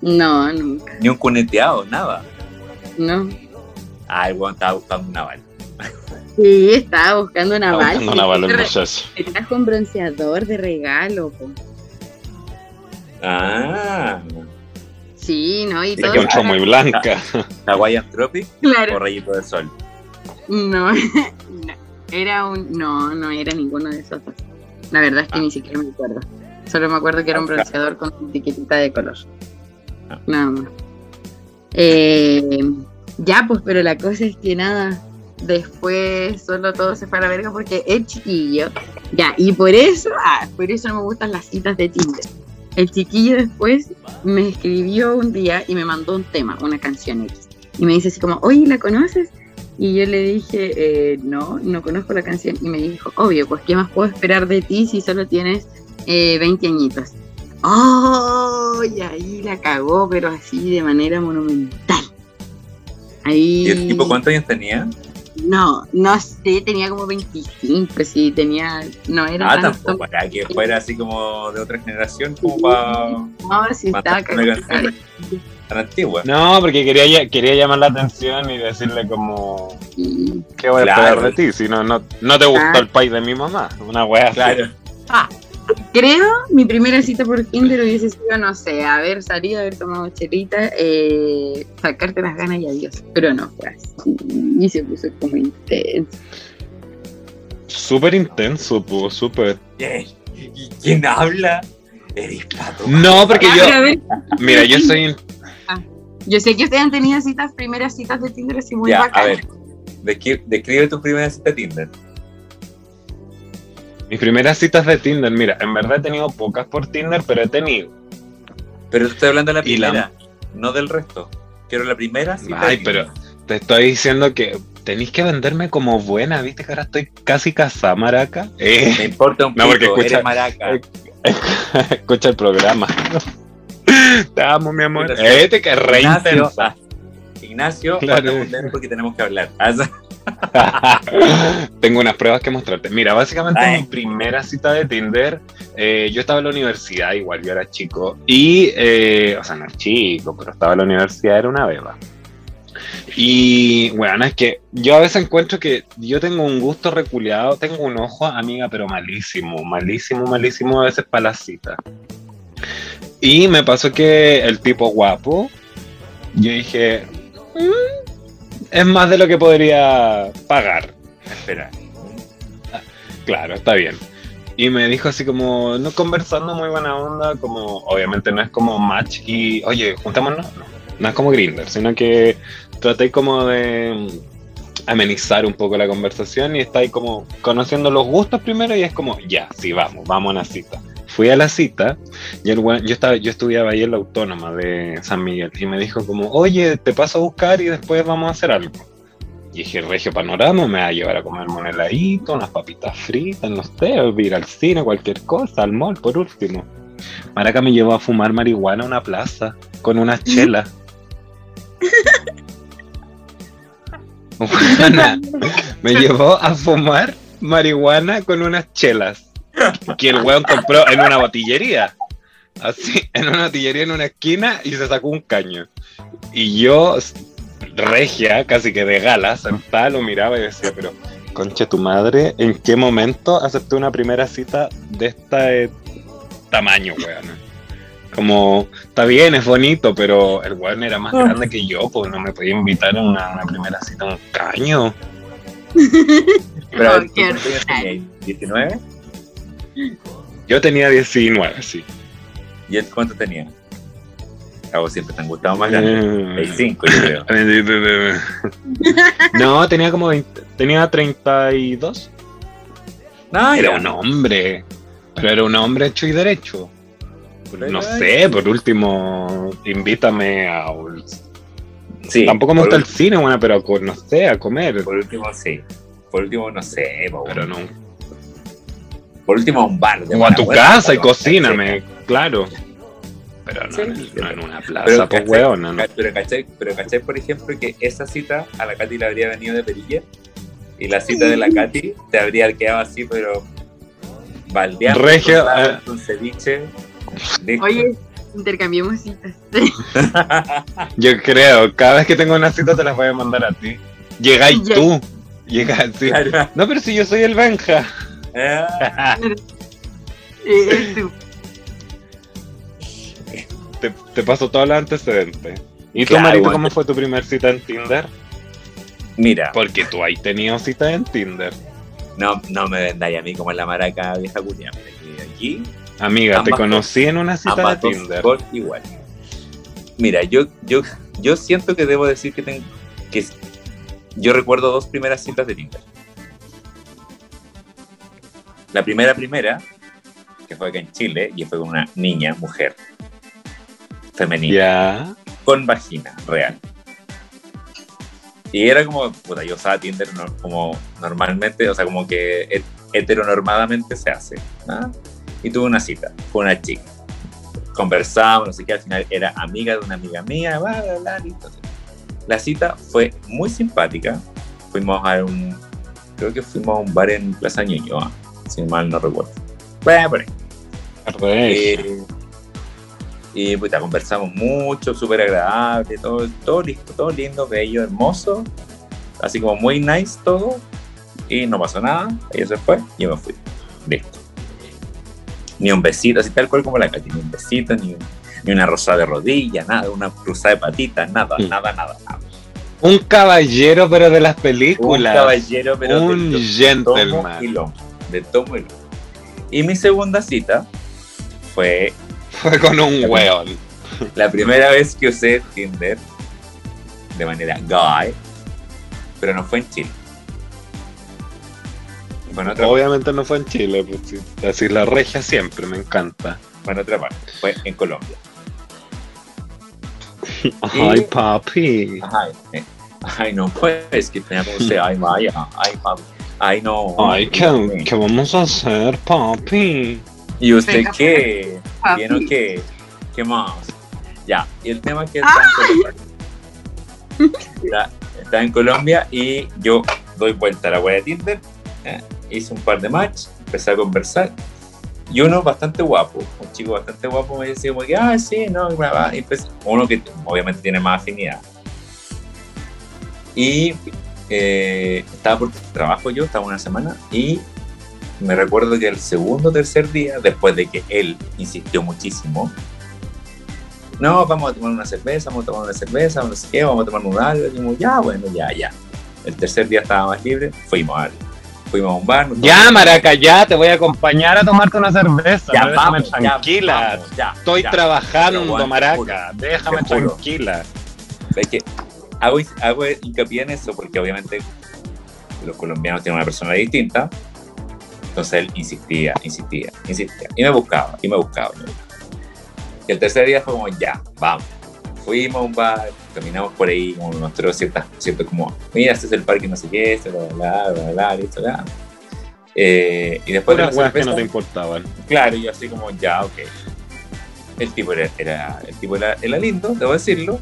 No, nunca, ni un cuneteado, nada. no. Ah, el weón estaba buscando una bala. Sí, estaba buscando una Está bala. buscando una bala el Te trajo un bronceador de regalo, po. Ah, Sí, ¿no? Y todo. encontró muy blanca. Hawaiian Tropic <laughs> o Claro. rayito de sol. No, <laughs> no, era un. No, no era ninguno de esos dos. La verdad es que Ah. ni siquiera me acuerdo. Solo me acuerdo que era un bronceador con etiquetita de color. Ah. Nada más. Eh, ya, pues, pero la cosa es que nada. Después solo todo se fue a la verga porque el chiquillo. Ya, y por eso, ah, por eso no me gustan las citas de Tinder. El chiquillo después me escribió un día y me mandó un tema, una canción X. Y me dice así como, oye, ¿la conoces? Y yo le dije, eh, no, no conozco la canción. Y me dijo, obvio, pues ¿qué más puedo esperar de ti si solo tienes eh, 20 añitos? ¡Oh! Y ahí la cagó, pero así de manera monumental. Ahí... ¿Y el tipo cuántos años tenía? No, no sé, tenía como 25, sí, tenía... No era Ah, tanto. tampoco, para que fuera así como de otra generación, como para No, sí, estaba mandar una cagada. canción tan antigua. No, porque quería, quería llamar la atención y decirle como, Sí. ¿qué voy a Claro. esperar de ti? Si no, no, no te gustó Ah. el país de mi mamá. Una wea así. Claro. Creo mi primera cita por Tinder hubiese sido, no sé, haber salido, haber tomado chelita, eh, sacarte las ganas y adiós. Pero no fue así. Y se puso como intenso. Súper intenso, pues, súper. ¿Y quién habla? Eres pato. No, porque yo, a ver, mira, yo soy, yo sé que ustedes han tenido citas, primeras citas de Tinder así muy Ya, a bacanas. ver. Descri- Describe tu primera cita de Tinder. Mis primeras citas de Tinder, mira, en verdad he tenido pocas por Tinder, pero he tenido. Pero estoy hablando de la primera, no del resto. Quiero la primera cita. Ay, pero te estoy diciendo que tenéis que venderme como buena, ¿viste? Que ahora estoy casi casada, maraca. Eh, Me importa un <laughs> No, pico, porque escucha- eres maraca. eh, <laughs> escucha el programa. <laughs> Te amo, mi amor. Este que es re Ignacio, intensa. ah, Ignacio, Claro. porque tenemos que hablar. <laughs> Tengo unas pruebas que mostrarte. Mira, básicamente Ay. mi primera cita de Tinder, eh, yo estaba en la universidad, igual yo era chico, y, eh, o sea, no era chico, pero estaba en la universidad, era una beba. Y bueno, es que yo a veces encuentro que yo tengo un gusto reculeado, tengo un ojo, amiga, pero malísimo, malísimo, malísimo a veces para las citas. Y me pasó que el tipo guapo, yo dije, "Mm, es más de lo que podría pagar. Espera. Claro, está bien. Y me dijo así como, no conversando muy buena onda, como obviamente no es como match y, oye, juntémonos, no, no es como Grinder, sino que traté como de amenizar un poco la conversación y está ahí como conociendo los gustos primero y es como, ya, sí, vamos, vamos a una cita. Fui a la cita y el yo, estaba, yo estudiaba ahí en la autónoma de San Miguel y me dijo como, oye, te paso a buscar y después vamos a hacer algo. Y dije, Regio Panorama me va a llevar a comer un heladito, unas papitas fritas, no sé, ir al cine, cualquier cosa, al mall por último. Maraca me llevó a fumar marihuana a una plaza con unas <laughs> chelas. <laughs> Buena. me llevó a fumar marihuana con unas chelas que el weón compró en una botillería. Así, en una botillería en una esquina y se sacó un caño. Y yo, regia, casi que de gala, sentada, lo miraba y decía, pero, concha tu madre, ¿en qué momento acepté una primera cita de este tamaño, weón? Como, está bien, es bonito, pero el weón era más grande que yo, pues no me podía invitar a una, una primera cita a un caño. <laughs> Pero ¿tú qué cuántos años tenías? ¿19? Yo tenía 19, sí. ¿Y él cuánto tenía? A vos siempre te han gustado más grandes. Eh, 25, yo creo. <laughs> <laughs> No, tenía como 20, tenía 32. No, Era un hombre, pero era un hombre hecho y derecho. No sé, por último, invítame a... un- Sí, Tampoco me gusta el cine, bueno, pero no sé, a comer. Por último, sí. Por último, no sé, Pero no. Por último, a un bar. de O a tu buena, casa y cocíname, claro. Pero no, Sí. en, el- no en una Pero, plaza, pues ¿cachai? weón, no. Pero, ¿cachai? Pero, ¿cachai? Por ejemplo, que esa cita a la Katy le habría venido de perilla y la cita de la Katy te habría quedado así, pero baldeando. Regio, con lado, eh. con ceviche. listo. Oye, intercambiemos citas. <laughs> Yo creo, cada vez que tengo una cita te las voy a mandar a ti. Llegáis Ya. tú. Llegas, sí. Claro. No, pero si yo soy el Benja. Eh, <laughs> tú. te, te paso todos los antecedentes. ¿Y tú, Claro, Marito, bueno. cómo fue tu primera cita en Tinder? Mira, Porque tú has tenido citas en Tinder. no, no me vendáis a mí como en la maraca vieja que Aquí Amiga, te conocí en una cita de Tinder. por igual. Mira, yo, yo, yo siento que debo decir que, tengo, que yo recuerdo dos primeras citas de Tinder. La primera, primera, que fue acá en Chile, y fue con una niña, mujer, femenina, Ya. con vagina, real. Y era como, puta, yo usaba Tinder no- como normalmente, o sea, como que het- heteronormadamente se hace. ¿ah? Y tuve una cita con una chica. Conversamos, no sé qué, al final era amiga de una amiga mía, bla, bla, bla, listo. La cita fue muy simpática. Fuimos a un, creo que fuimos a un bar en Plaza Ñuñoa, si mal no recuerdo. Bueno, por. Eh, y puta, conversamos mucho, súper agradable, todo, todo listo, todo lindo, bello, hermoso, así como muy nice todo, y no pasó nada, ella se fue, yo me fui, listo. Ni un besito, así tal cual como la Katy, ni un besito, ni, un- ni una rosada de rodilla, nada, una cruzada de patitas, nada, Mm. nada, nada, nada. Un caballero, pero de las Un películas. caballero, pero Un de, gentleman. y lomo, de tomo y lomo. Y mi segunda cita fue Fue con un weón. La primera vez que usé Tinder de manera guy, pero no fue en Chile. Otra, Obviamente no fue en Chile, pues sí. Así la regia siempre, me encanta. fue en otra parte, fue en Colombia. <laughs> Ay, papi. Ay, ay no, pues que como usted, ay, vaya, ay, papi, ay, no. Ay, ¿qué, ¿qué vamos a hacer, papi? ¿Y usted Venga, qué? papi. ¿Bien o qué? ¿Qué más? Ya, y el tema es que está en Colombia. Está, está en Colombia y yo doy vuelta a la web de Tinder, eh, hice un par de match, empecé a conversar. Y uno bastante guapo, un chico bastante guapo me decía como que, ah, sí, no, bla, bla", y empecé- uno que obviamente tiene más afinidad. Y eh, estaba por trabajo yo, estaba una semana, y me recuerdo que el segundo o tercer día, después de que él insistió muchísimo, no, vamos a tomar una cerveza, vamos a tomar una cerveza, no sé qué, vamos a tomar un algo, y como, ya, bueno, ya, ya. El tercer día estaba más libre, fuimos a, fuimos a un bar. Ya, Maraca, ya te voy a acompañar a tomarte una cerveza. Ya, déjame vamos, ya, tranquila. vamos, ya, Estoy ya. trabajando, bueno, Maraca. Déjame tranquila. Es que hago, hago hincapié en eso porque obviamente los colombianos tienen una persona distinta. Entonces él insistía, insistía, insistía. Y me buscaba, y me buscaba. y me buscaba. Y el tercer día fue como, ya, vamos. Fuimos a un bar, caminamos por ahí, como nos mostró ciertas, cierto como, mira, este es el parque no sé qué, este, bla, bla, bla, bla, listo, bla. Eh, y después de la Puras weas que no te importaban. Claro, yo así como, ya, ok. El tipo era, era- el tipo era, era lindo, debo decirlo,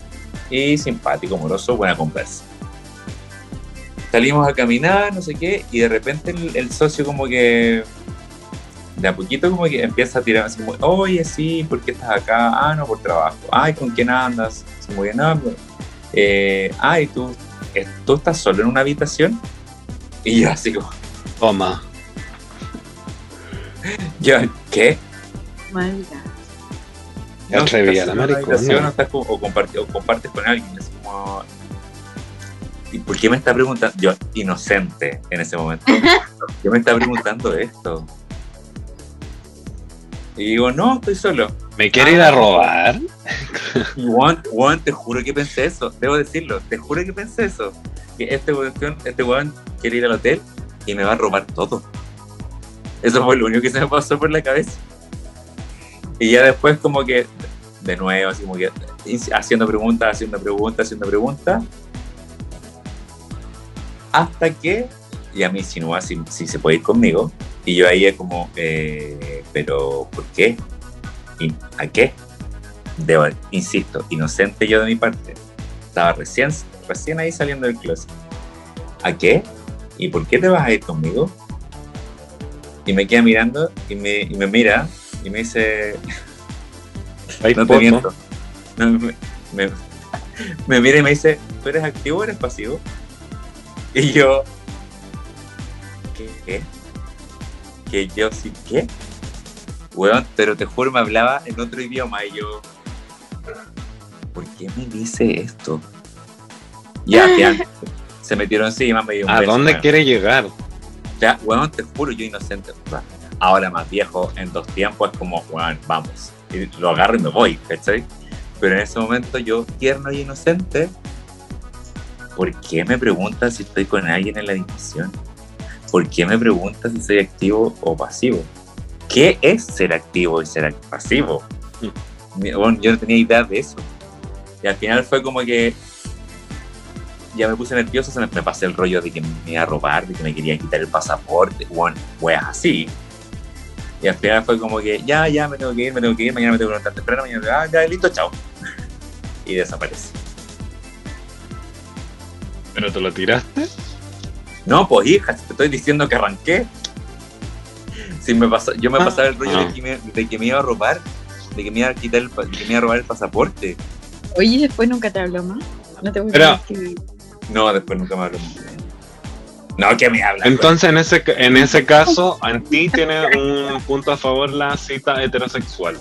y simpático, amoroso, buena conversa. Salimos a caminar, no sé qué, y de repente el, el socio como que, de a poquito como que empieza a tirar así como, oye, sí, ¿por qué estás acá? Ah, no, por trabajo. Ay, ¿con quién andas? Así muy bien, "Ah, pues, eh, ay, ¿tú, eh, ¿tú estás solo en una habitación? Y yo así como, Toma. <laughs> yo, ¿qué? Maldita. Atrevía la maricona. o, estás con- o comparti- o compartes con alguien. Es como, ¿Y por qué me está preguntando? Yo, inocente en ese momento. <laughs> ¿Por qué me está preguntando esto? Y digo, no, estoy solo. ¿Me quiere ir a robar? Y Juan, Juan, te juro que pensé eso. Debo decirlo, te juro que pensé eso. Que este weón, este weón quiere ir al hotel y me va a robar todo. Eso fue lo único que se me pasó por la cabeza. Y ya después como que, de nuevo, así como que haciendo preguntas, haciendo preguntas, haciendo preguntas. Hasta que, y a mí insinúa si, si se puede ir conmigo. Y yo ahí es como, eh, pero ¿por qué? ¿Y a qué? Debo, insisto, inocente yo de mi parte. Estaba recién, recién ahí saliendo del closet. ¿A qué? ¿Y por qué te vas a ir conmigo? Y me queda mirando y me, y me mira y me dice, Hay no te miento. No, me, me- me mira y me dice, ¿tú eres activo o eres pasivo? Y yo, ¿qué? Que yo sí, ¿qué? Weón, pero te juro, me hablaba en otro idioma y yo, ¿por qué me dice esto? Ya, <laughs> ya, se metieron encima, me dio un ¿A beso, dónde weón. quiere llegar? Ya, weón, te juro, yo inocente. Ahora más viejo, en dos tiempos, es como, weón, vamos. Y lo agarro y me voy, ¿cachai? Pero en ese momento yo, tierno y inocente, ¿por qué me preguntas si estoy con alguien en la discusión? ¿Por qué me preguntas si soy activo o pasivo? ¿Qué es ser activo y ser pasivo? Bueno, yo no tenía idea de eso. Y al final fue como que ya me puse nervioso, se me pasé el rollo de que me iba a robar, de que me querían quitar el pasaporte, bueno, weas así. Y al final fue como que, ya, ya, me tengo que ir, me tengo que ir, mañana me tengo que levantar temprano, mañana, ah, ya, listo, chao. Y desaparece. ¿Pero te lo tiraste? No, pues hija, te estoy diciendo que arranqué. Si me pasa, yo me Ah. pasaba el rollo Ah. de, que me, de que me iba a robar, de que me iba a quitar el, pa- de que me iba a robar el pasaporte. Oye, después nunca te habló más. No te voy Pero- a decir No, después nunca me habló. No, que me habla. Entonces, en ese, en ese caso, en ti tiene un punto a favor la cita heterosexual.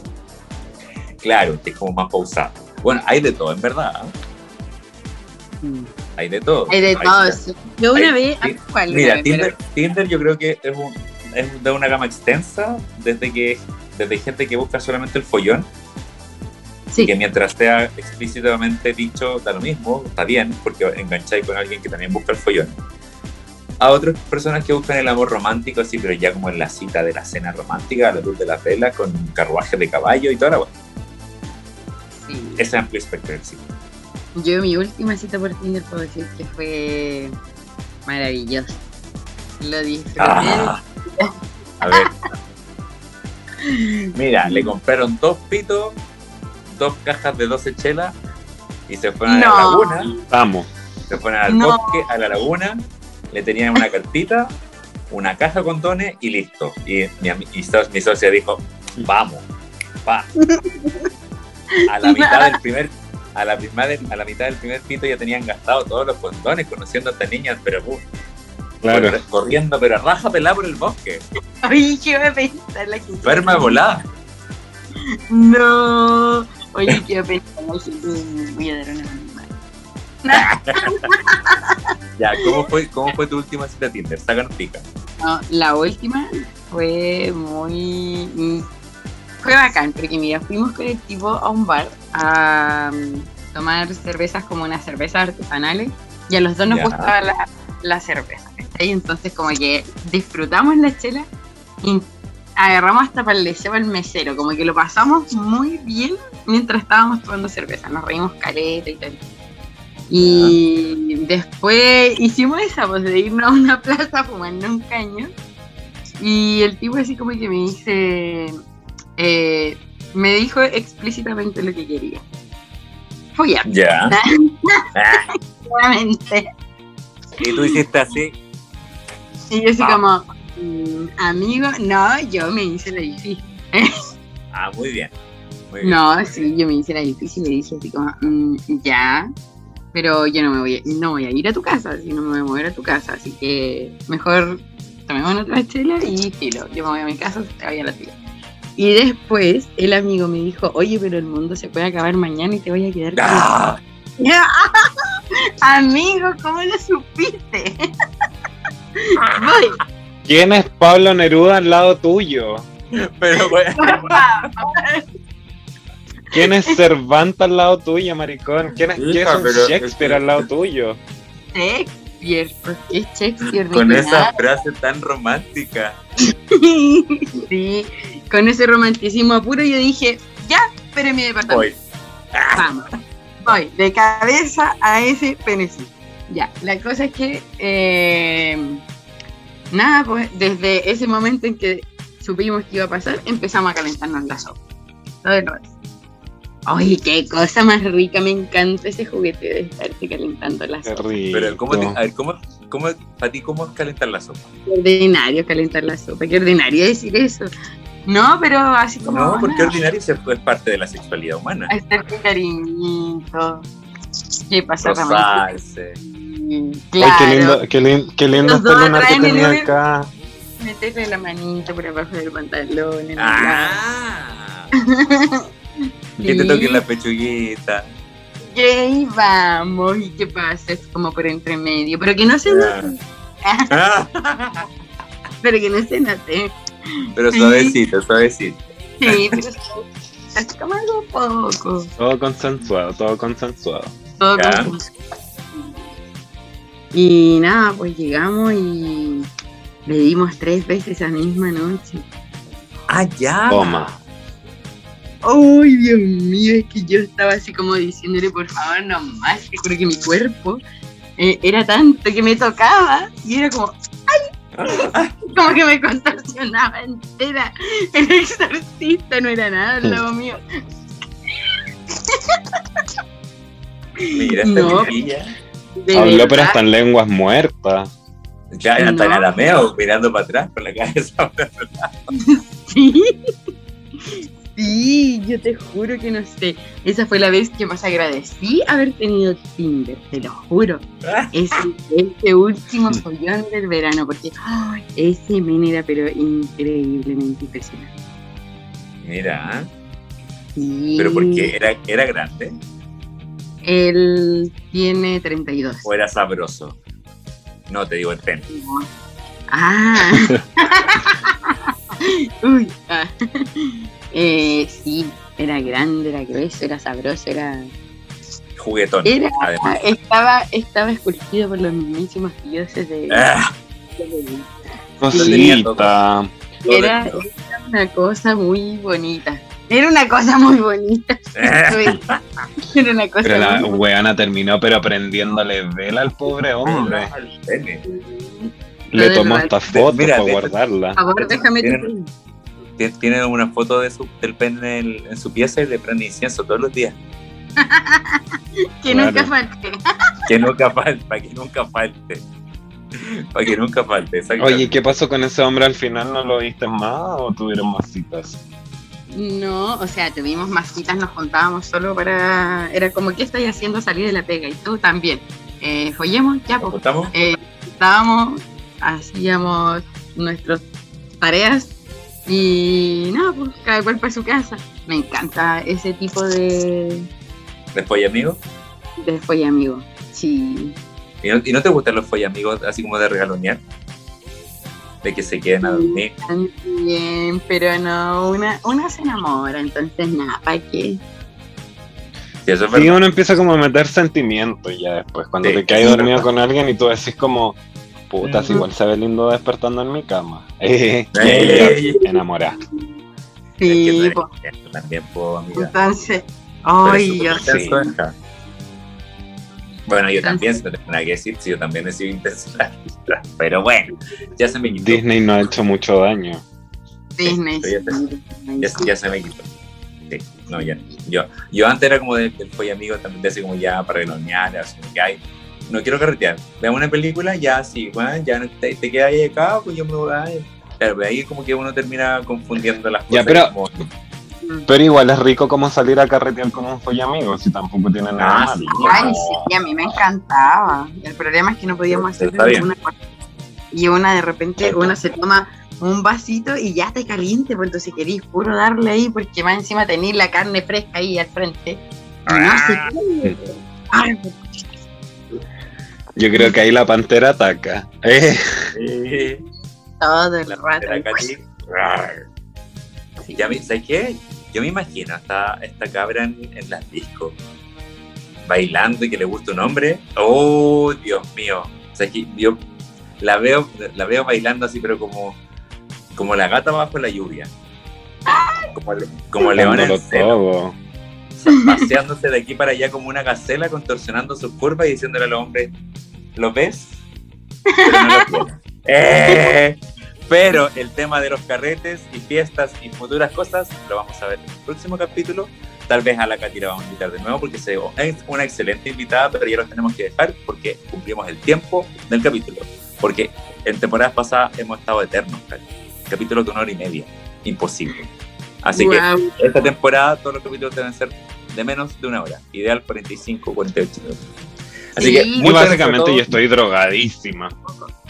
Claro, que es como más pausado. Bueno, hay de todo, en verdad. ¿eh? Hay de todo. Hay de todo. sí. Yo una Hay- vez. ¿cuál? Mira, Tinder, Tinder yo creo que es, un- es de una gama extensa, desde que desde gente que busca solamente el follón, sí. que mientras sea explícitamente dicho, da lo mismo, está bien, porque engancháis con alguien que también busca el follón. A otras personas que buscan el amor romántico, así, pero ya como en la cita de la cena romántica, a la luz de la vela, con un carruaje de caballo y toda la wea. sí. Ese amplio espectro del cine. Yo mi última cita por Tinder puedo decir que fue maravillosa. Lo disfruté. Ah. A ver. Mira, le compraron dos pitos, dos cajas de 12 chelas y se fueron a la laguna. Vamos. Se fueron al No. bosque, a la laguna le tenían una cartita, una caja con dones y listo. Y mi, so- mi socia dijo, vamos, va. A la <laughs> mitad del primer, a la, misma de- a la mitad del primer pito ya tenían gastado todos los condones conociendo a estas niñas, pero uh, Claro. corriendo, pero a raja pelada por el bosque. Oye, ¿qué va a pensar la gente? Volada. No. Oye, ¿qué pensar la gente? Voy a dar una. <laughs> Ya, ¿cómo fue, cómo fue tu última cita Tinder? Sácanos pica. No, la última fue muy. mm, Fue bacán, porque mira, fuimos con el tipo a un bar a mm, tomar cervezas como unas cervezas artesanales y a los dos nos Ya. gustaba la, la cerveza. ¿cachai? Entonces, como que disfrutamos la chela y agarramos hasta para el deseo al mesero, como que lo pasamos muy bien mientras estábamos tomando cerveza. Nos reímos caleta y tal. Y después hicimos esa, pues de irnos a una <laughs> plaza fumando un caño. Y el tipo así como que me dice, eh, me dijo explícitamente lo que quería. Follar, Ya. <laughs> Ah, claramente. y tú hiciste así. Y yo así Ah. como, "Mm, amigo, no, yo me hice la difícil. Ah, muy bien. Muy bien. No, sí, yo me hice la difícil y le dije así como, "Mm, ya, pero yo no me voy, a- no voy a ir a tu casa, si no me voy a mover a tu casa, así que mejor tomemos otra chela y filo, yo me voy a mi casa, te voy a la tuya. Y después el amigo me dijo, oye, pero el mundo se puede acabar mañana y te voy a quedar con Ah, <laughs> Amigo, ¿cómo lo supiste? <laughs> Voy, ¿Quién es Pablo Neruda al lado tuyo? pero bueno. ¿Quién es Cervantes al lado tuyo, maricón? ¿Quién es, quién es Hija, un pero- Shakespeare al lado tuyo? Shakespeare, ¿por qué Shakespeare? Con esa frase tan romántica. <laughs> sí, con ese romanticismo puro yo dije, ya, pero mi departamento. Hoy. Vamos. Voy de cabeza a ese penecito. Ya, la cosa es que, eh, nada, pues desde ese momento en que supimos que iba a pasar, empezamos a calentarnos la sopa. Todo el rato. Ay, qué cosa más rica, me encanta ese juguete de estarte calentando la sopa. Pero, ¿cómo te- a ver, ¿cómo, cómo, para ti, cómo es calentar la sopa? Qué ordinario calentar la sopa, qué ordinario decir eso. No, pero así como. No, porque nada, ordinario se- es parte de la sexualidad humana. Hacerte cariñito. ¿Qué pasa, Ramón? Rozarse. Ay, Claro. qué lindo, qué, lin- qué lindo este lunar que el tenía acá. Meterle la manito por abajo del pantalón. en el Ah. <laughs> Que te toquen la pechuguita. Y ahí vamos. ¿Y qué pasa? Es como por entre medio. Pero que no se note. Ah. <laughs> Pero que no se note. Pero Sí. suavecito, suavecito. Sí, pero es como algo poco. Todo consensuado, todo consensuado. Todo Ya. como- Y nada, pues llegamos y le dimos tres veces esa misma noche. Ah, ya. Toma. Ay, Dios mío, es que yo estaba así como diciéndole, por favor, no más. Te juro que mi cuerpo eh, era tanto que me tocaba y era como, <laughs> como que me contorsionaba entera. El exorcista no era nada lado mío. Mira, esta No. Habló, pero hasta en lenguas muertas. Ya era tan No. arameo, mirando para atrás con la cabeza. <laughs> Sí. Sí, yo te juro que no sé. Esa fue la vez que más agradecí haber tenido Tinder, te lo juro. Ese, ese último follón del verano, porque ese men era pero increíblemente impresionante. Mira, Sí. pero porque era, era grande Él tiene 32. o era sabroso. No, te digo el pene. Ah. <laughs> Uy. ah. Eh, sí, era grande, era grueso, era sabroso, era... Juguetón, Era, además. estaba, estaba esculpido por los mismísimos dioses de... Ah, Cosita. Era, era una cosa muy bonita. Era una cosa muy bonita. <laughs> Era una cosa Pero la muy weana terminó pero prendiéndole vela al pobre hombre. Le tomó hasta fotos para guardarla. Por favor, déjame Tiene una foto de su, del pene en, el- en su pieza y le prende incienso todos los días. <laughs> que Claro. nunca falte. <laughs> Que nunca falte, para que nunca falte. Para que nunca falte. Oye, ¿qué pasó con ese hombre al final? ¿No lo viste más o tuvieron más citas? No, o sea, tuvimos más citas, nos juntábamos solo para. Era como, ¿qué estoy haciendo salir de la pega? Y tú también. Eh, follemos, ya, ¿Nos pues. Eh, estábamos, hacíamos nuestras tareas y nada, pues cada cual para su casa. Me encanta ese tipo de, ¿Después y amigos? de folla amigo. Sí. ¿Y no, y no te gustan los follamigos así como de regalonear? De que se queden a dormir. Bien, pero no, una, una se enamora, entonces nada, ¿para qué? Sí, eso es Sí, verdad. uno empieza como a meter sentimientos ya después, cuando Sí, te caes dormido con alguien y tú decís como, puta, si Ujú. igual se ve lindo despertando en mi cama. <laughs> Eh, enamorada. Sí, pues, también, amiga. entonces, ay, yo sí. Bueno, yo también, tengo nada que decir, si yo también he sido intenso en la vida. Pero bueno, ya se me quitó. Disney no ha hecho mucho daño. Disney. Sí, ya sí, Ya, ya se me quitó. Sí, no, ya. Yo, yo antes era como del, folla amigo, también de así como ya para reloñar, así como que ay, no quiero carretear. Veamos una película, ya sí, bueno, ya no te, te quedas ahí acá, pues yo me voy a. Claro, pero ahí como que uno termina confundiendo las Ya, cosas. pero- como- Pero igual es rico como salir a carretear con un follamigo, si tampoco tiene nada Ah, malo. sí. Ay, sí, a mí me encantaba. El problema es que no podíamos Pero hacerlo está bien. una cosa. Y una de repente, una se toma un vasito y ya te caliente, pues entonces querís puro darle ahí, porque más encima tenéis la carne fresca ahí al frente. Y no Ah. se. Ay, Yo creo que ahí la pantera ataca. Eh, Eh, todo el la rato. rar. Ya me- ¿Sabes qué? Yo me imagino esta, esta cabra en, en las discos bailando y que le gusta un hombre. Oh, Dios mío. O sea, que yo la veo, la veo bailando así, pero como, como la gata bajo la lluvia. Como, le- como león en paseándose de aquí para allá como una gacela, contorsionando sus curvas y diciéndole al hombre, ¿lo ves? Pero no lo. <laughs> ¡Eh! Pero el tema de los carretes y fiestas y futuras cosas lo vamos a ver en el próximo capítulo. Tal vez a la Katy la vamos a invitar de nuevo porque se- es una excelente invitada, pero ya los tenemos que dejar porque cumplimos el tiempo del capítulo. Porque en temporadas pasadas hemos estado eternos, Katy. Capítulos de una hora y media. Imposible. Así que Guau. esta temporada todos los capítulos deben ser de menos de una hora. Ideal 45, 48 minutos. Así Sí. que Y Y muchas gracias a básicamente yo estoy drogadísima.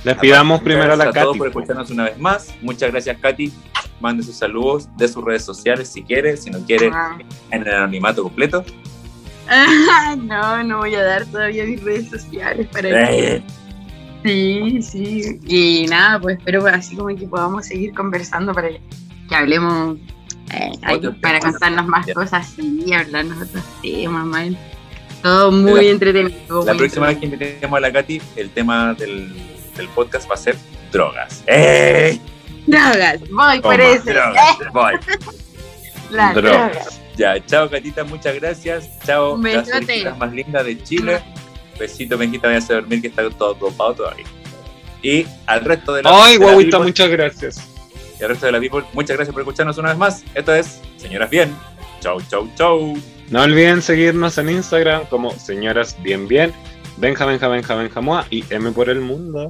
Les pidamos primero a la todos Katy. por escucharnos una vez más. Muchas gracias, Katy. Mande sus saludos de sus redes sociales si quiere, si no quiere, Ah. en el anonimato completo. <laughs> no, no voy a dar todavía mis redes sociales para Eh, Sí, sí. Y nada, pues espero así como que podamos seguir conversando para que hablemos, eh, ahí, para contarnos más Ya. cosas y hablarnos de otros temas, man. Todo muy La- entretenido. la muy próxima vez que invitemos a la Katy, el tema del, del podcast va a ser drogas. ¡Eh! Drogas, voy por eso. Drogas. <laughs> Voy. Las Drogas. drogas. Ya, chao, Catita, muchas gracias. Chao, las más lindas de Chile. Besito, Benjita, vaya a dormir que está todo dopado todavía. Y al resto de la Ay, guaguita, muchas gracias. Y al resto de la people, muchas gracias por escucharnos una vez más. Esto es Señoras Bien. Chau, chau, chau. No olviden seguirnos en Instagram como señoras bien bien, Benja, Benja, Benja, Benjamoa y M por el mundo.